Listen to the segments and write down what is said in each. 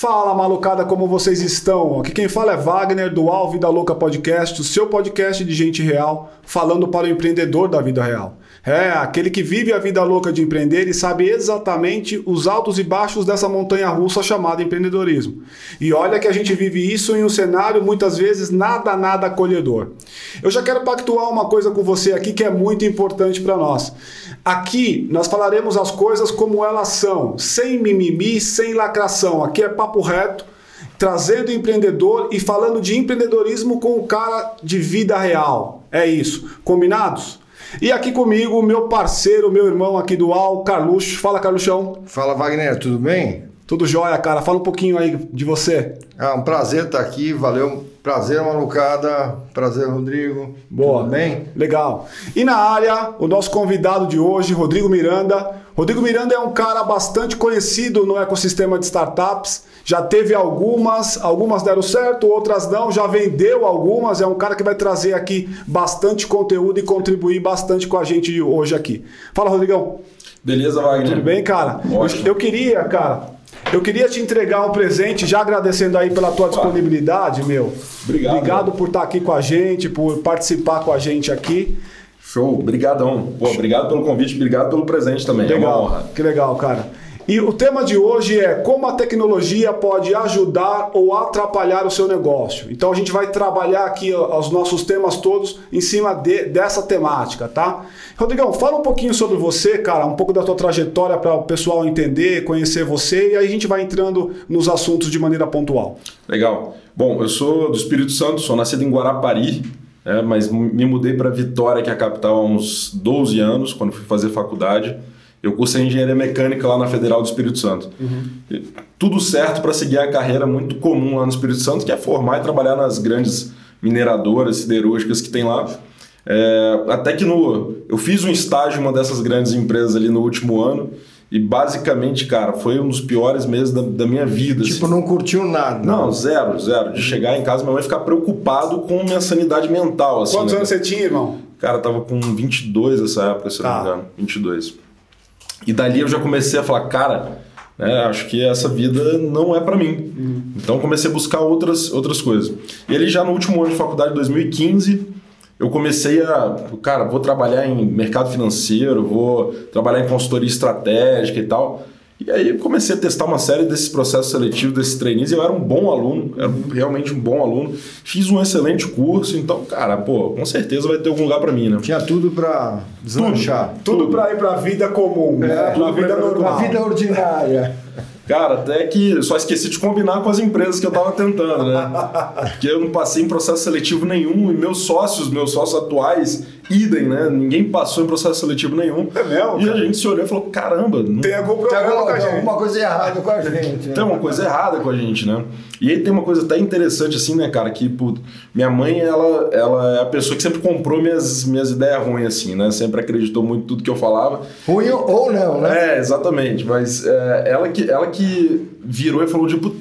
Fala malucada, como vocês estão? Aqui quem fala é Wagner do Alvo da Louca Podcast, o seu podcast de gente real, falando para o empreendedor da vida real. É, aquele que vive a vida louca de empreender e sabe exatamente os altos e baixos dessa montanha russa chamada empreendedorismo. E olha que a gente vive isso em um cenário muitas vezes nada, nada acolhedor. Eu já quero pactuar uma coisa com você aqui que é muito importante para nós. Aqui nós falaremos as coisas como elas são, sem mimimi, sem lacração. Aqui é papo reto trazendo empreendedor e falando de empreendedorismo com o cara de vida real. É isso. Combinados? E aqui comigo, meu parceiro, meu irmão aqui do Al, Carluxo. Fala, Carluxão. Fala, Wagner, tudo bem? Tudo jóia, cara. Fala um pouquinho aí de você. Ah, um prazer estar aqui, valeu. Prazer, malucada. Prazer, Rodrigo. Boa. Tudo bem? Legal. E na área, o nosso convidado de hoje, Rodrigo Miranda. Rodrigo Miranda é um cara bastante conhecido no ecossistema de startups. Já teve algumas, algumas deram certo, outras não, já vendeu algumas. É um cara que vai trazer aqui bastante conteúdo e contribuir bastante com a gente hoje aqui. Fala, Rodrigão. Beleza, Wagner? Tudo bem, cara? Ótimo. Eu queria, cara, eu queria te entregar um presente, já agradecendo aí pela tua disponibilidade, meu. Obrigado. Obrigado por estar aqui com a gente, por participar com a gente aqui. Show, brigadão. Pô, obrigado pelo convite, obrigado pelo presente também. Legal, é uma honra. que legal, cara. E o tema de hoje é como a tecnologia pode ajudar ou atrapalhar o seu negócio. Então a gente vai trabalhar aqui os nossos temas todos em cima de, dessa temática, tá? Rodrigão, fala um pouquinho sobre você, cara, um pouco da tua trajetória para o pessoal entender, conhecer você e aí a gente vai entrando nos assuntos de maneira pontual. Legal. Bom, eu sou do Espírito Santo, sou nascido em Guarapari, é, mas me mudei para Vitória, que é a capital, há uns 12 anos, quando fui fazer faculdade. Eu cursei engenharia mecânica lá na Federal do Espírito Santo. Uhum. Tudo certo para seguir a carreira muito comum lá no Espírito Santo, que é formar e trabalhar nas grandes mineradoras siderúrgicas que tem lá. É, até que no, eu fiz um estágio em uma dessas grandes empresas ali no último ano e basicamente, cara, foi um dos piores meses da, da minha vida. Tipo, assim. não curtiu nada. Não, zero, zero. De chegar em casa, minha mãe ficar preocupado com minha sanidade mental. Assim, Quantos né? anos você tinha, irmão? Cara, eu tava com 22 nessa época, se tá. não me engano. 22. E dali eu já comecei a falar, cara, né, acho que essa vida não é para mim. Uhum. Então comecei a buscar outras, outras coisas. E ali já no último ano de faculdade, 2015, eu comecei a, cara, vou trabalhar em mercado financeiro, vou trabalhar em consultoria estratégica e tal. E aí comecei a testar uma série desses processos seletivos, desses trainees, e eu era um bom aluno, era realmente um bom aluno. Fiz um excelente curso, então, cara, pô, com certeza vai ter algum lugar para mim, né? Tinha tudo para deslanchar. Tudo, tudo, tudo. para ir para a vida comum, é, né? para a vida normal. Para a vida ordinária. Cara, até que só esqueci de combinar com as empresas que eu tava tentando, né? Porque eu não passei em processo seletivo nenhum e meus sócios, meus sócios atuais, idem, né? Ninguém passou em processo seletivo nenhum. É mesmo? E a gente se olhou e falou: caramba, não... tem algum problema tem alguma, com a gente. alguma coisa errada com a gente. Né? Tem uma coisa errada com a gente, né? E aí tem uma coisa até interessante, assim, né, cara? Que pô, minha mãe, ela, ela é a pessoa que sempre comprou minhas, minhas ideias ruins, assim, né? Sempre acreditou muito em tudo que eu falava. Ruim ou não, né? É, exatamente. Mas é, ela, que, ela que virou e falou, tipo,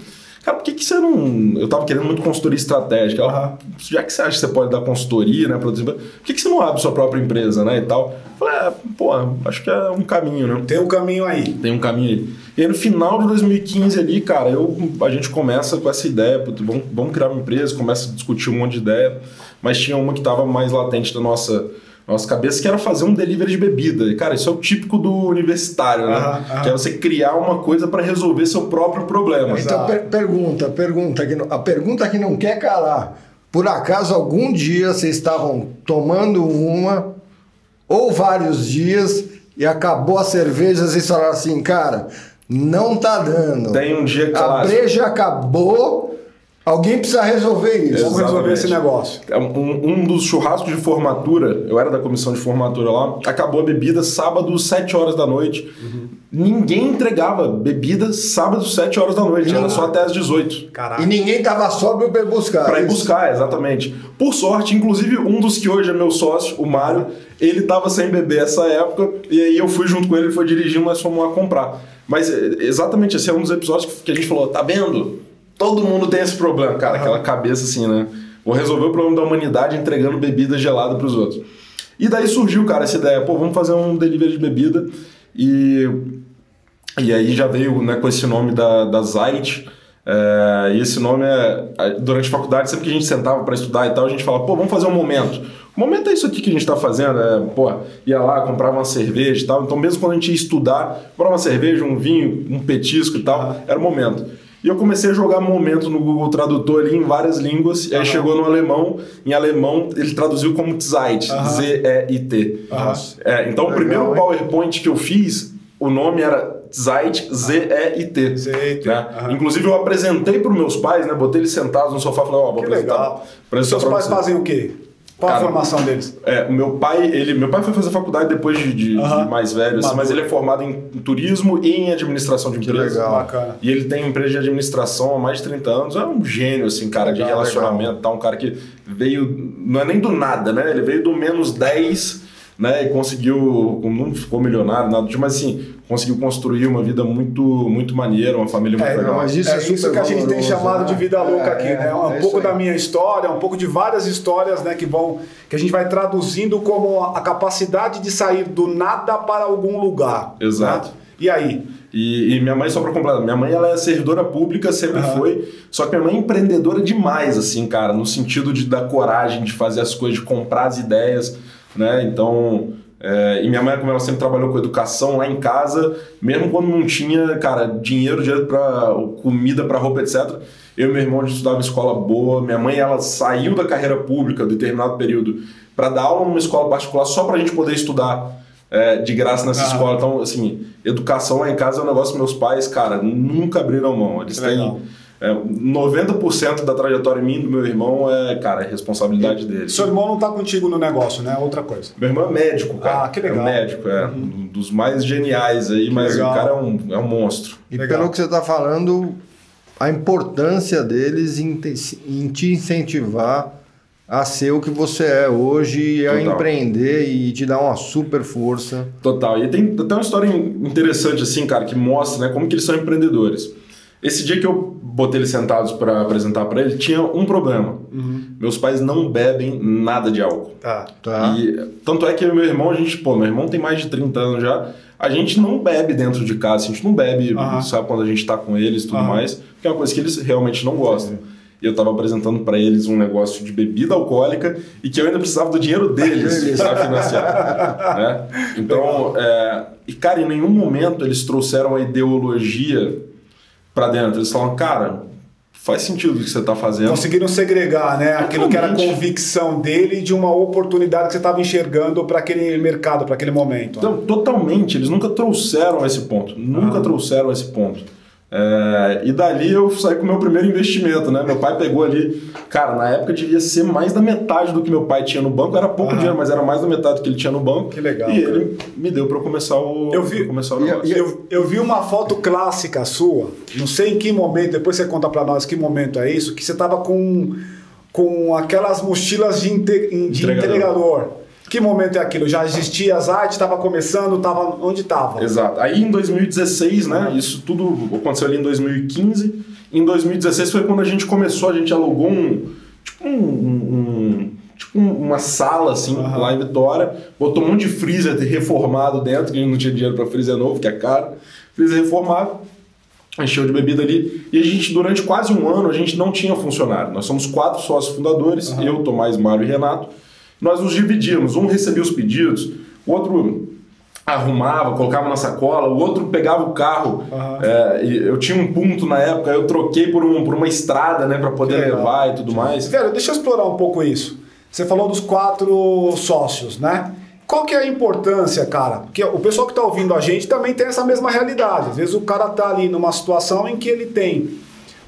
cara, por que, que você não. Eu tava querendo muito consultoria estratégica. Ela, já que você acha que você pode dar consultoria, né? Por que, que você não abre sua própria empresa, né? E tal. Eu falei, é, pô, acho que é um caminho, né? Tem um caminho aí. Tem um caminho aí. E aí, no final de 2015 ali, cara, eu, a gente começa com essa ideia, vamos, vamos criar uma empresa, começa a discutir um monte de ideia, mas tinha uma que estava mais latente da nossa nossa cabeça, que era fazer um delivery de bebida. Cara, isso é o típico do universitário, né? Que é você criar uma coisa para resolver seu próprio problema. Então, per pergunta, pergunta, que não, a pergunta que não quer calar. Por acaso, algum dia vocês estavam tomando uma ou vários dias e acabou a cerveja, vocês falaram assim, cara, não tá dando. Tem um dia que A breja acabou, Alguém precisa resolver isso. Vamos resolver esse negócio. Um, um, dos churrascos de formatura, eu era da comissão de formatura lá, acabou a bebida sábado, 7 horas da noite. Uhum. Ninguém entregava bebida sábado, 7 horas da noite, era só até as 18. Caraca. E ninguém tava sóbrio para ir buscar. Para ir buscar, exatamente. Por sorte, inclusive um dos que hoje é meu sócio, o Mário, ele tava sem beber essa época, e aí eu fui junto com ele, ele foi dirigindo, nós fomos lá comprar. Mas exatamente esse é um dos episódios que a gente falou, tá vendo? Todo mundo tem esse problema, cara, aquela cabeça assim, né? Vou resolver o problema da humanidade entregando bebida gelada para os outros. E daí surgiu, cara, essa ideia, pô, vamos fazer um delivery de bebida e e aí já veio né, com esse nome da, da Zait, É, e esse nome é. Durante a faculdade, sempre que a gente sentava para estudar e tal, a gente falava, pô, vamos fazer um momento. O momento é isso aqui que a gente está fazendo, é, pô, ia lá, comprava uma cerveja e tal. Então, mesmo quando a gente ia estudar, comprava uma cerveja, um vinho, um petisco e tal, era o momento. E eu comecei a jogar momento no Google Tradutor ali em várias línguas, e aí chegou no alemão, em alemão ele traduziu como Zeit, Z-E-I-T. É, então, Legal, o primeiro hein? PowerPoint que eu fiz, o nome era Zeit, Z-E-I-T. Z-E-I-T. Né? Inclusive, eu apresentei para os meus pais, né? Botei eles sentados no sofá e falei, ó, oh, vou que apresentar. Legal. Seus pais você. fazem o quê? Qual Cara, a formação deles? É, o meu pai, ele, meu pai foi fazer faculdade depois de, de, uh -huh. de mais velho, assim, mas ele é formado em turismo e em administração de empresas. Que legal. Bacana. E ele tem empresa de administração há mais de 30 anos. É um gênio, assim, cara, legal, de relacionamento. Tá? Um cara que veio, não é nem do nada, né? Ele veio do menos 10 né? E conseguiu, não ficou milionário, nada, mas assim, conseguiu construir uma vida muito, muito maneira, uma família muito é, legal. Mas isso é, é isso que a gente tem chamado né? de vida louca é, aqui, né? É, um pouco da minha história, um pouco de várias histórias, né? Que vão, que a gente vai traduzindo como a capacidade de sair do nada para algum lugar. Né? Exato. Né? E aí? E, e, minha mãe, só para completar, minha mãe ela é servidora pública, sempre uhum. foi, só que minha mãe é empreendedora demais, assim, cara, no sentido de dar coragem de fazer as coisas, de comprar as ideias né? Então, é, e minha mãe, como ela sempre trabalhou com educação lá em casa, mesmo quando não tinha, cara, dinheiro, dinheiro para comida, para roupa, etc. Eu e meu irmão a gente estudava em escola boa. Minha mãe, ela saiu da carreira pública, determinado período, para dar aula numa escola particular só para a gente poder estudar é, de graça nessa ah. escola. Então, assim, educação lá em casa é um negócio que meus pais, cara, nunca abriram mão. Eles têm. Legal é, 90% da trajetória minha e do meu irmão é, cara, é responsabilidade dele. Seu irmão não tá contigo no negócio, né? Outra coisa. Meu irmão é médico, cara. Ah, que legal. É médico, é. Uhum. Um dos mais geniais aí, que mas legal. o cara é um, é um monstro. E legal. pelo que você tá falando, a importância deles em te, em te incentivar a ser o que você é hoje, a empreender e te dar uma super força. Total. E tem até uma história interessante, assim, cara, que mostra né, como que eles são empreendedores. Esse dia que eu botei eles sentados para apresentar para ele, tinha um problema. Uhum. Meus pais não bebem nada de álcool. Tá. tá. E, tanto é que meu irmão, a gente, pô, meu irmão tem mais de 30 anos já. A gente não bebe dentro de casa, a gente não bebe, uhum. sabe, quando a gente tá com eles e tudo uhum. mais, que é uma coisa que eles realmente não gostam. E eu tava apresentando para eles um negócio de bebida alcoólica e que eu ainda precisava do dinheiro deles para financiar. né? Então, é... e cara, em nenhum momento eles trouxeram a ideologia para dentro. Eles falam, cara, faz sentido o que você está fazendo. Conseguiram segregar, né? Aquilo que era a convicção dele de uma oportunidade que você estava enxergando para aquele mercado, para aquele momento. Então, totalmente. Eles nunca trouxeram esse ponto. Nunca ah. trouxeram esse ponto. É, e dali eu saí com o meu primeiro investimento, né? Meu pai pegou ali, cara, na época devia ser mais da metade do que meu pai tinha no banco, era pouco dinheiro, mas era mais da metade do que ele tinha no banco. Que legal. E cara. ele me deu para começar o eu vi, começar o negócio. Eu, eu, eu, vi uma foto clássica sua, não sei em que momento, depois você conta para nós que momento é isso, que você tava com, com aquelas mochilas de, de entregador. entregador. Que momento é aquilo? Já existia as artes, estava começando, estava onde estava? Exato. Aí em 2016, né? Isso tudo aconteceu ali em 2015. Em 2016 foi quando a gente começou, a gente alugou um tipo um, um tipo uma sala assim uhum. lá em Vitória, botou um monte de freezer reformado dentro, que a gente não tinha dinheiro para freezer novo, que é caro. Freezer reformado encheu de bebida ali. E a gente, durante quase um ano, a gente não tinha funcionário. Nós somos quatro sócios fundadores, uhum. eu, Tomás, Mário e Renato. Nós nos dividíamos, um recebia os pedidos, o outro arrumava, colocava na sacola, o outro pegava o carro. Uhum. É, eu tinha um ponto na época, eu troquei por, um, por uma estrada, né, para poder levar e tudo mais. Velho, deixa eu explorar um pouco isso. Você falou dos quatro sócios, né? Qual que é a importância, cara? Porque o pessoal que está ouvindo a gente também tem essa mesma realidade. Às vezes o cara está ali numa situação em que ele tem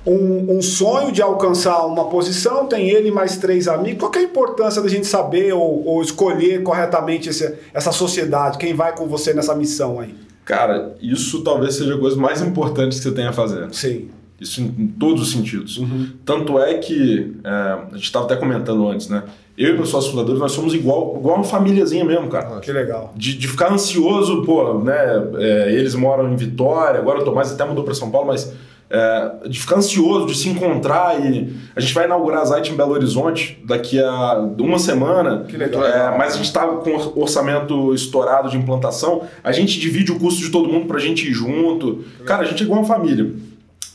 um, um, sonho de alcançar uma posição, tem ele mais três amigos. Qual é a importância da gente saber ou, ou escolher corretamente esse, essa sociedade? Quem vai com você nessa missão aí? Cara, isso talvez seja a coisa mais importante que você tenha a fazer. Sim. Isso em, em todos os sentidos. Uhum. Tanto é que, é, a gente estava até comentando antes, né? Eu e meus sócios fundadores, nós somos igual, igual uma famíliazinha mesmo, cara. Que legal. De, de ficar ansioso, pô, né? É, eles moram em Vitória, agora o Tomás até mudou para São Paulo, mas é, de ficar ansioso, de se encontrar e a gente vai inaugurar a Zite em Belo Horizonte daqui a uma semana. Que legal. É, mas a gente estava com orçamento estourado de implantação. A gente divide o custo de todo mundo para a gente ir junto. Cara, a gente é igual uma família.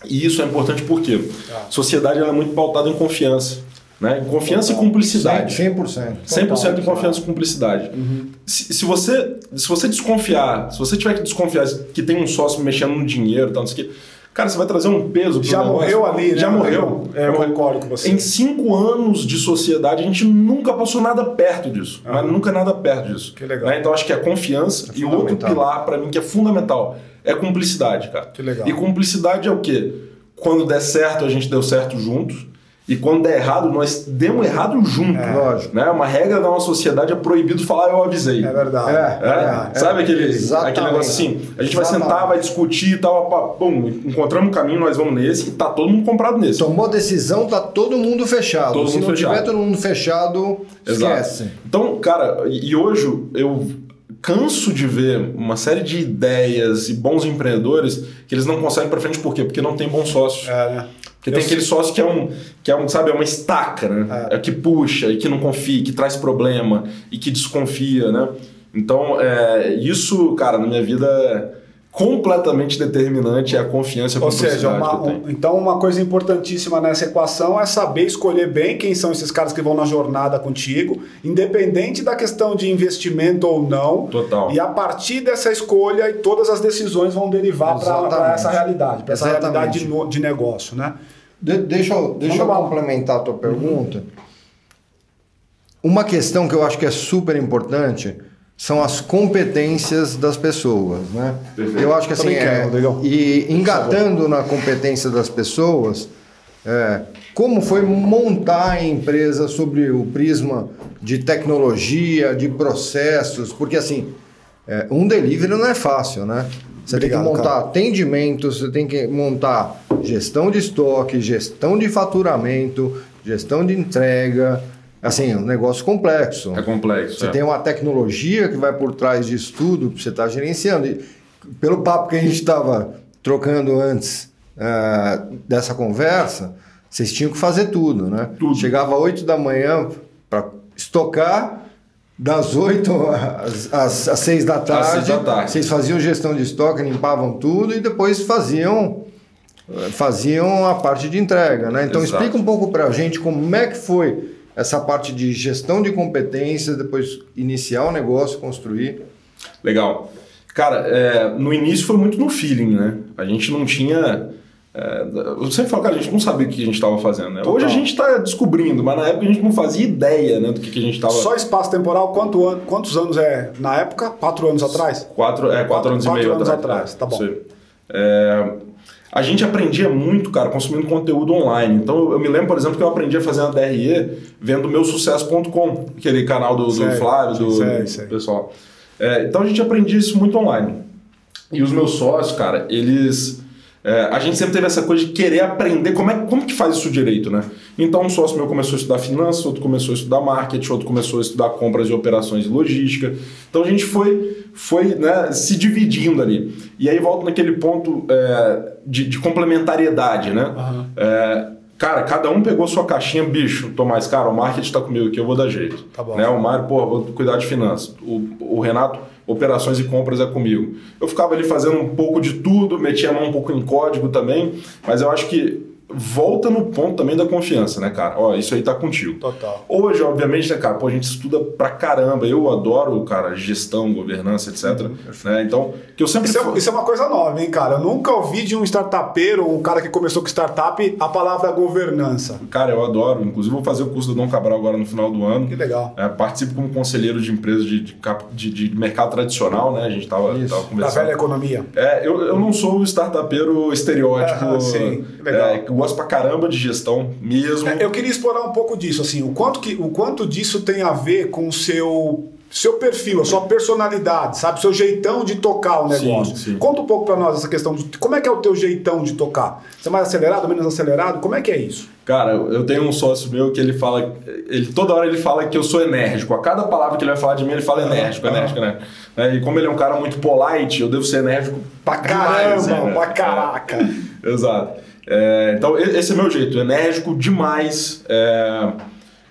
E isso é importante porque a sociedade ela é muito pautada em confiança. Né? Em confiança Total. e cumplicidade. 100%. 100% em confiança e cumplicidade. Uhum. Se, se, você, se você desconfiar, se você tiver que desconfiar que tem um sócio mexendo no dinheiro, tal, não sei o que, Cara, você vai trazer um peso Já morreu ali, né? Já morreu. É, eu concordo com você. Em cinco anos de sociedade, a gente nunca passou nada perto disso. Mas nunca nada perto disso. Que legal. Né? Então, acho que a confiança é e outro pilar, para mim, que é fundamental, é cumplicidade, cara. Que legal. E cumplicidade é o quê? Quando der certo, a gente deu certo juntos. E quando der errado, nós demos errado junto. É, lógico. Né? Uma regra da nossa sociedade é proibido falar eu avisei. É verdade. É, é, é Sabe aquele, aquele negócio assim? A gente vai sentar, vai discutir e tal. Pum, encontramos um caminho, nós vamos nesse e tá todo mundo comprado nesse. Tomou decisão, tá todo mundo fechado. Todo Se mundo não fechado. tiver todo mundo fechado, Exato. esquece. Então, cara, e hoje eu canso de ver uma série de ideias e bons empreendedores que eles não conseguem para frente por quê? Porque não tem bom sócio. É, né? Porque tem aquele sócio que é um, que é um, sabe, é uma estaca, né? É. é. que puxa e que não confia, que traz problema e que desconfia, né? Então, é, isso, cara, na minha vida completamente determinante é a confiança Ou seja, uma, um, então uma coisa importantíssima nessa equação é saber escolher bem quem são esses caras que vão na jornada contigo, independente da questão de investimento ou não. Total. E a partir dessa escolha, todas as decisões vão derivar para essa realidade, para essa realidade de, de, negócio, né? De, deixa eu, deixa eu complementar a tua pergunta. Uhum. Uma questão que eu acho que é super importante são as competências das pessoas, né? Perfeito. Eu acho que assim, é, e engatando na competência das pessoas, é, como foi montar a empresa sobre o prisma de tecnologia, de processos, porque assim, é, um delivery não é fácil, né? Você Obrigado, tem que montar cara. atendimentos, você tem que montar gestão de estoque, gestão de faturamento, gestão de entrega, Assim, é um negócio complexo. É complexo. Você é. tem uma tecnologia que vai por trás disso tudo que você está gerenciando. E pelo papo que a gente estava trocando antes uh, dessa conversa, vocês tinham que fazer tudo, né? Tudo. Chegava às 8 da manhã para estocar, das 8 às, às, às 6 da tarde. Às 6 da tarde. Vocês faziam gestão de estoque, limpavam tudo e depois faziam faziam a parte de entrega, né? Então Exato. explica um pouco para a gente como é que foi essa parte de gestão de competências, depois iniciar o negócio, construir. Legal. Cara, é, no início foi muito no feeling, né? A gente não tinha. É, eu sempre falo, cara, a gente não sabia o que a gente estava fazendo. Né? Hoje a gente está descobrindo, mas na época a gente não fazia ideia né, do que, que a gente estava. Só espaço temporal, quanto an quantos anos é na época? Quatro anos atrás? Quatro, é, quatro, quatro anos quatro e meio anos atrás. atrás. Tá bom. É, a gente aprendia muito, cara, consumindo conteúdo online. Então, eu me lembro, por exemplo, que eu aprendi a fazer uma DRE vendo meusucesso.com, aquele canal do, do Flávio, do, sei, sei. pessoal. É, então, a gente aprendia isso muito online. E os meus sócios, cara, eles é, a gente sempre teve essa coisa de querer aprender como, é, como que faz isso direito, né? Então um sócio meu começou a estudar finanças, outro começou a estudar marketing, outro começou a estudar compras e operações e logística. Então a gente foi, foi né, se dividindo ali. E aí volta naquele ponto é, de, de, complementariedade, né? Uhum. É, cara, cada um pegou sua caixinha, bicho, Tomás, cara, o marketing está comigo aqui, eu vou dar jeito. Tá bom. Né? O Mário, pô, vou cuidar de finanças. O, o Renato operações e compras é comigo. Eu ficava ali fazendo um pouco de tudo, metia a mão um pouco em código também, mas eu acho que volta no ponto também da confiança, né, cara? Ó, isso aí tá contigo. Total. Hoje, obviamente, né, cara, pô, a gente estuda pra caramba. Eu adoro, cara, gestão, governança, etc. Uhum, né? Então, que eu sempre... Isso é, isso é, uma coisa nova, hein, cara? Eu nunca ouvi de um startupeiro, um cara que começou com startup, a palavra governança. Cara, eu adoro. Inclusive, vou fazer o curso do Dom Cabral agora no final do ano. Que legal. É, participo como conselheiro de empresa de, de, de, de mercado tradicional, né? A gente tava, tava conversando. Da velha economia. É, eu, eu não sou o startupeiro estereótipo. Ah, sim, legal. É, gosto pra caramba de gestão mesmo. É, eu queria explorar um pouco disso, assim, o quanto, que, o quanto disso tem a ver com o seu seu perfil, a sua personalidade, sabe? Seu jeitão de tocar o negócio. Sim, sim. Conta um pouco para nós essa questão de como é que é o teu jeitão de tocar. Você é mais acelerado, menos acelerado? Como é que é isso? Cara, eu tenho um sócio meu que ele fala, ele toda hora ele fala que eu sou enérgico. A cada palavra que ele vai falar de mim, ele fala enérgico, enérgico, né? E como ele é um cara muito polite, eu devo ser enérgico pra caramba, demais, né? pra caraca. Exato. É, então, esse é meu jeito, enérgico demais. É,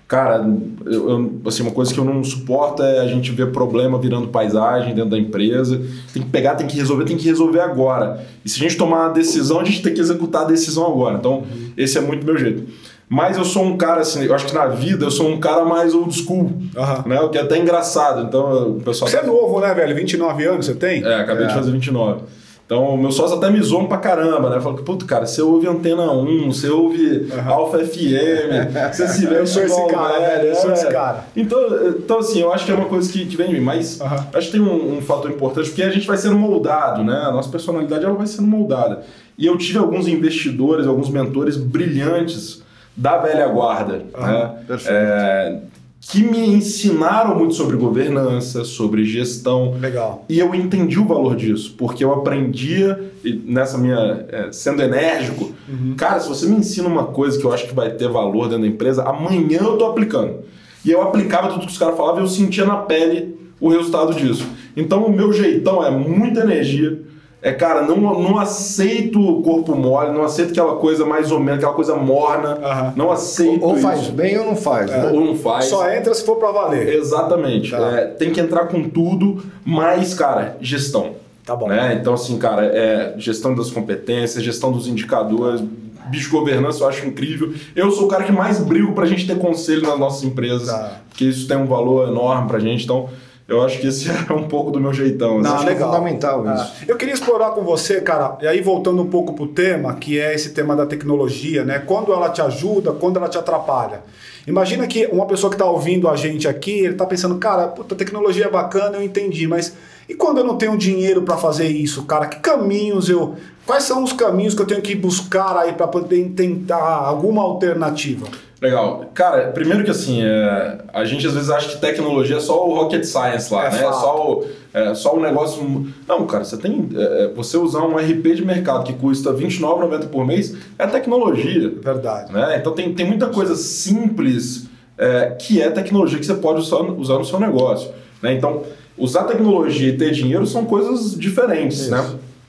Cara, eu, eu, assim, uma coisa que eu não suporto é a gente ver problema virando paisagem dentro da empresa. Tem que pegar, tem que resolver, tem que resolver agora. E se a gente tomar uma decisão, a gente tem que executar a decisão agora. Então, uhum. esse é muito meu jeito. Mas eu sou um cara assim, eu acho que na vida eu sou um cara mais old school, uhum. né? O que é até engraçado. Então, o pessoal. Você é novo, né, velho? 29 anos você tem? É, acabei é. de fazer 29. Então, meus sócios até me zoam pra caramba, né? Falam, puto, cara, você ouve Antena 1, você ouve uhum. Alfa FM, você se vê... Eu sou esse cara, velho, eu sou esse cara. Então, então, assim, eu acho que é uma coisa que, que vem de mim, mas uhum. acho que tem um, um fator importante, porque a gente vai sendo moldado, né? A nossa personalidade, ela vai sendo moldada. E eu tive alguns investidores, alguns mentores brilhantes da velha guarda, uhum. né? Perfeito. É, que me ensinaram muito sobre governança, sobre gestão. Legal. E eu entendi o valor disso, porque eu aprendia nessa minha é, sendo enérgico. Uhum. Cara, se você me ensina uma coisa que eu acho que vai ter valor dentro da empresa, amanhã eu tô aplicando. E eu aplicava tudo que os caras falavam e eu sentia na pele o resultado disso. Então o meu jeitão é muita energia, é, cara, não, não aceito o corpo mole, não aceito aquela coisa mais ou menos, aquela coisa morna. Uhum. Não aceito. Ou, ou faz isso. bem ou não faz. É. Né? Ou não faz. Só entra se for para valer. Exatamente. Tá. É, tem que entrar com tudo, mas, cara, gestão. Tá bom. Né? Então, assim, cara, é gestão das competências, gestão dos indicadores, bicho governança eu acho incrível. Eu sou o cara que mais brigo pra gente ter conselho nas nossas empresas, tá. porque isso tem um valor enorme pra gente. Então, eu acho que esse é um pouco do meu jeitão. Não, assim. legal. É fundamental isso. Ah, eu queria explorar com você, cara, e aí voltando um pouco pro tema, que é esse tema da tecnologia, né? Quando ela te ajuda, quando ela te atrapalha. Imagina que uma pessoa que está ouvindo a gente aqui, ele está pensando, cara, puta, a tecnologia é bacana, eu entendi, mas e quando eu não tenho dinheiro para fazer isso, cara? Que caminhos eu. Quais são os caminhos que eu tenho que buscar aí para poder tentar alguma alternativa? Legal. Cara, primeiro que assim, é, a gente às vezes acha que tecnologia é só o rocket science lá, é né? Só o, é só o negócio. Não, cara, você tem. É, é você usar um RP de mercado que custa R$29,90 por mês é tecnologia. Verdade. Né? Então tem, tem muita coisa simples é, que é tecnologia que você pode usar, usar no seu negócio. Né? Então, usar tecnologia e ter dinheiro são coisas diferentes, Isso. né?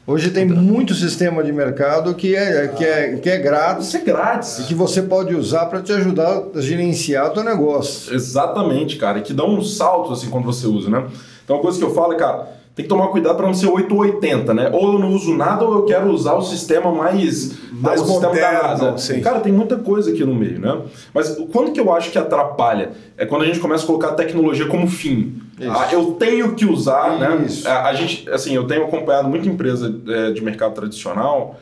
Hoje tem muito sistema de mercado que é, que é, que é grátis. Isso é grátis. E que você pode usar para te ajudar a gerenciar o teu negócio. Exatamente, cara. E que dá um salto assim quando você usa, né? Então, a coisa que eu falo é, cara, tem que tomar cuidado para não ser 880, né? Ou eu não uso nada ou eu quero usar o sistema mais, mais o moderno, sistema da NASA. Sim. Cara, tem muita coisa aqui no meio, né? Mas quando que eu acho que atrapalha? É quando a gente começa a colocar a tecnologia como fim. Ah, eu tenho que usar, né? Isso. né? A, a, gente, assim, eu tenho acompanhado muita empresa é, de mercado tradicional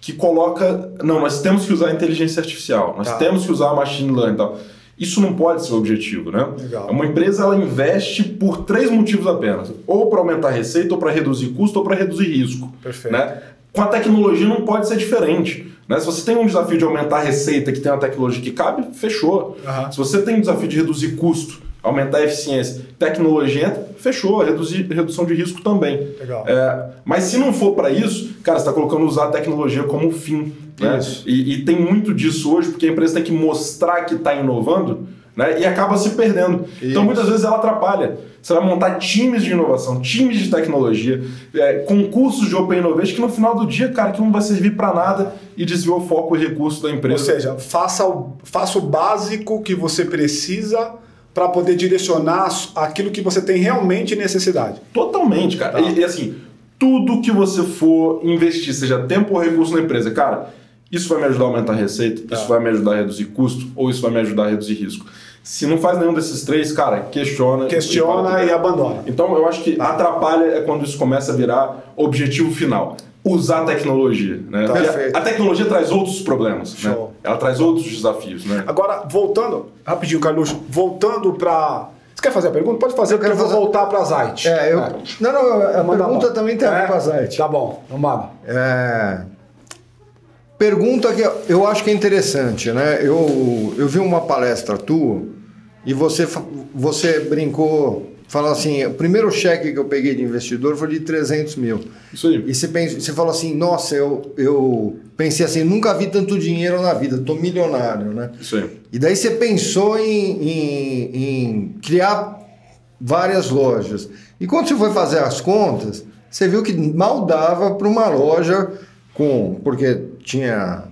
que coloca, não, nós temos que usar a inteligência artificial, nós tá. temos que usar a machine learning e tal. Isso não pode ser o objetivo, né? Legal. Uma empresa ela investe por três motivos apenas: ou para aumentar a receita, ou para reduzir custo, ou para reduzir risco. Perfeito. Né? Com a tecnologia não pode ser diferente. Né? Se você tem um desafio de aumentar a receita que tem uma tecnologia que cabe, fechou. Uhum. Se você tem um desafio de reduzir custo, aumentar a eficiência, tecnologia fechou, reduzir, redução de risco também. Legal. É, mas se não for para isso, cara, você está colocando usar a tecnologia como fim. Né? E, e, tem muito disso hoje, porque a empresa tem que mostrar que está inovando né? e acaba se perdendo. Então, isso. Então, muitas vezes ela atrapalha. Você vai montar times de inovação, times de tecnologia, é, concursos de Open Innovation, que no final do dia, cara, que não vai servir para nada e desviou o foco e recurso da empresa. Ou seja, faça o, faça o básico que você precisa para poder direcionar aquilo que você tem realmente necessidade. Totalmente, cara. Tá. E, e, assim, tudo que você for investir, seja tempo ou recurso na empresa, cara, isso vai me ajudar a aumentar a receita, tá. isso vai me ajudar a reduzir custo ou isso vai me ajudar a reduzir risco. Se não faz nenhum desses três, cara, questiona. Questiona e, e abandona. Então eu acho que tá. atrapalha é quando isso começa a virar objetivo final usar a tecnologia. Né? Tá a, tecnologia traz outros problemas, né? Ela traz outros desafios. Né? Agora, voltando, rapidinho, Carlos, voltando para. Você quer fazer a pergunta? Pode fazer, eu porque eu vou fazer... voltar para a Zite. É, eu... É. Não, não, a Manda pergunta também tem a ver é? com a Zite. Tá bom, vamos lá. É... Pergunta que eu acho que é interessante, né? Eu, eu vi uma palestra tua e você, você brincou fala assim, o primeiro cheque que eu peguei de investidor foi de 300 mil. Isso aí. E você, pensa, você fala assim, nossa, eu, eu pensei assim, nunca vi tanto dinheiro na vida, tô milionário, né? Isso aí. E daí você pensou em, em, em criar várias lojas. E quando você foi fazer as contas, você viu que mal dava para uma loja com... Porque tinha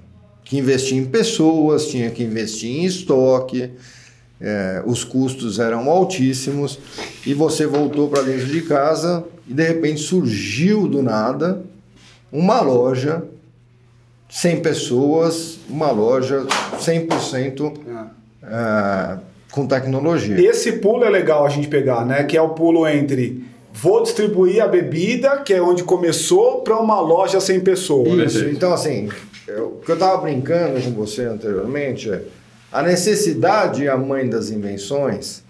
que investir em pessoas, tinha que investir em estoque é, os custos eram altíssimos e você voltou para dentro de casa e de repente surgiu do nada uma loja 100 pessoas, uma loja 100% é, com tecnologia. Esse pulo é legal a gente pegar, né? Que é o pulo entre vou distribuir a bebida, que é onde começou, para uma loja sem pessoas. Isso, então assim, eu, o que eu estava brincando com você anteriormente é a necessidade é a mãe das invenções,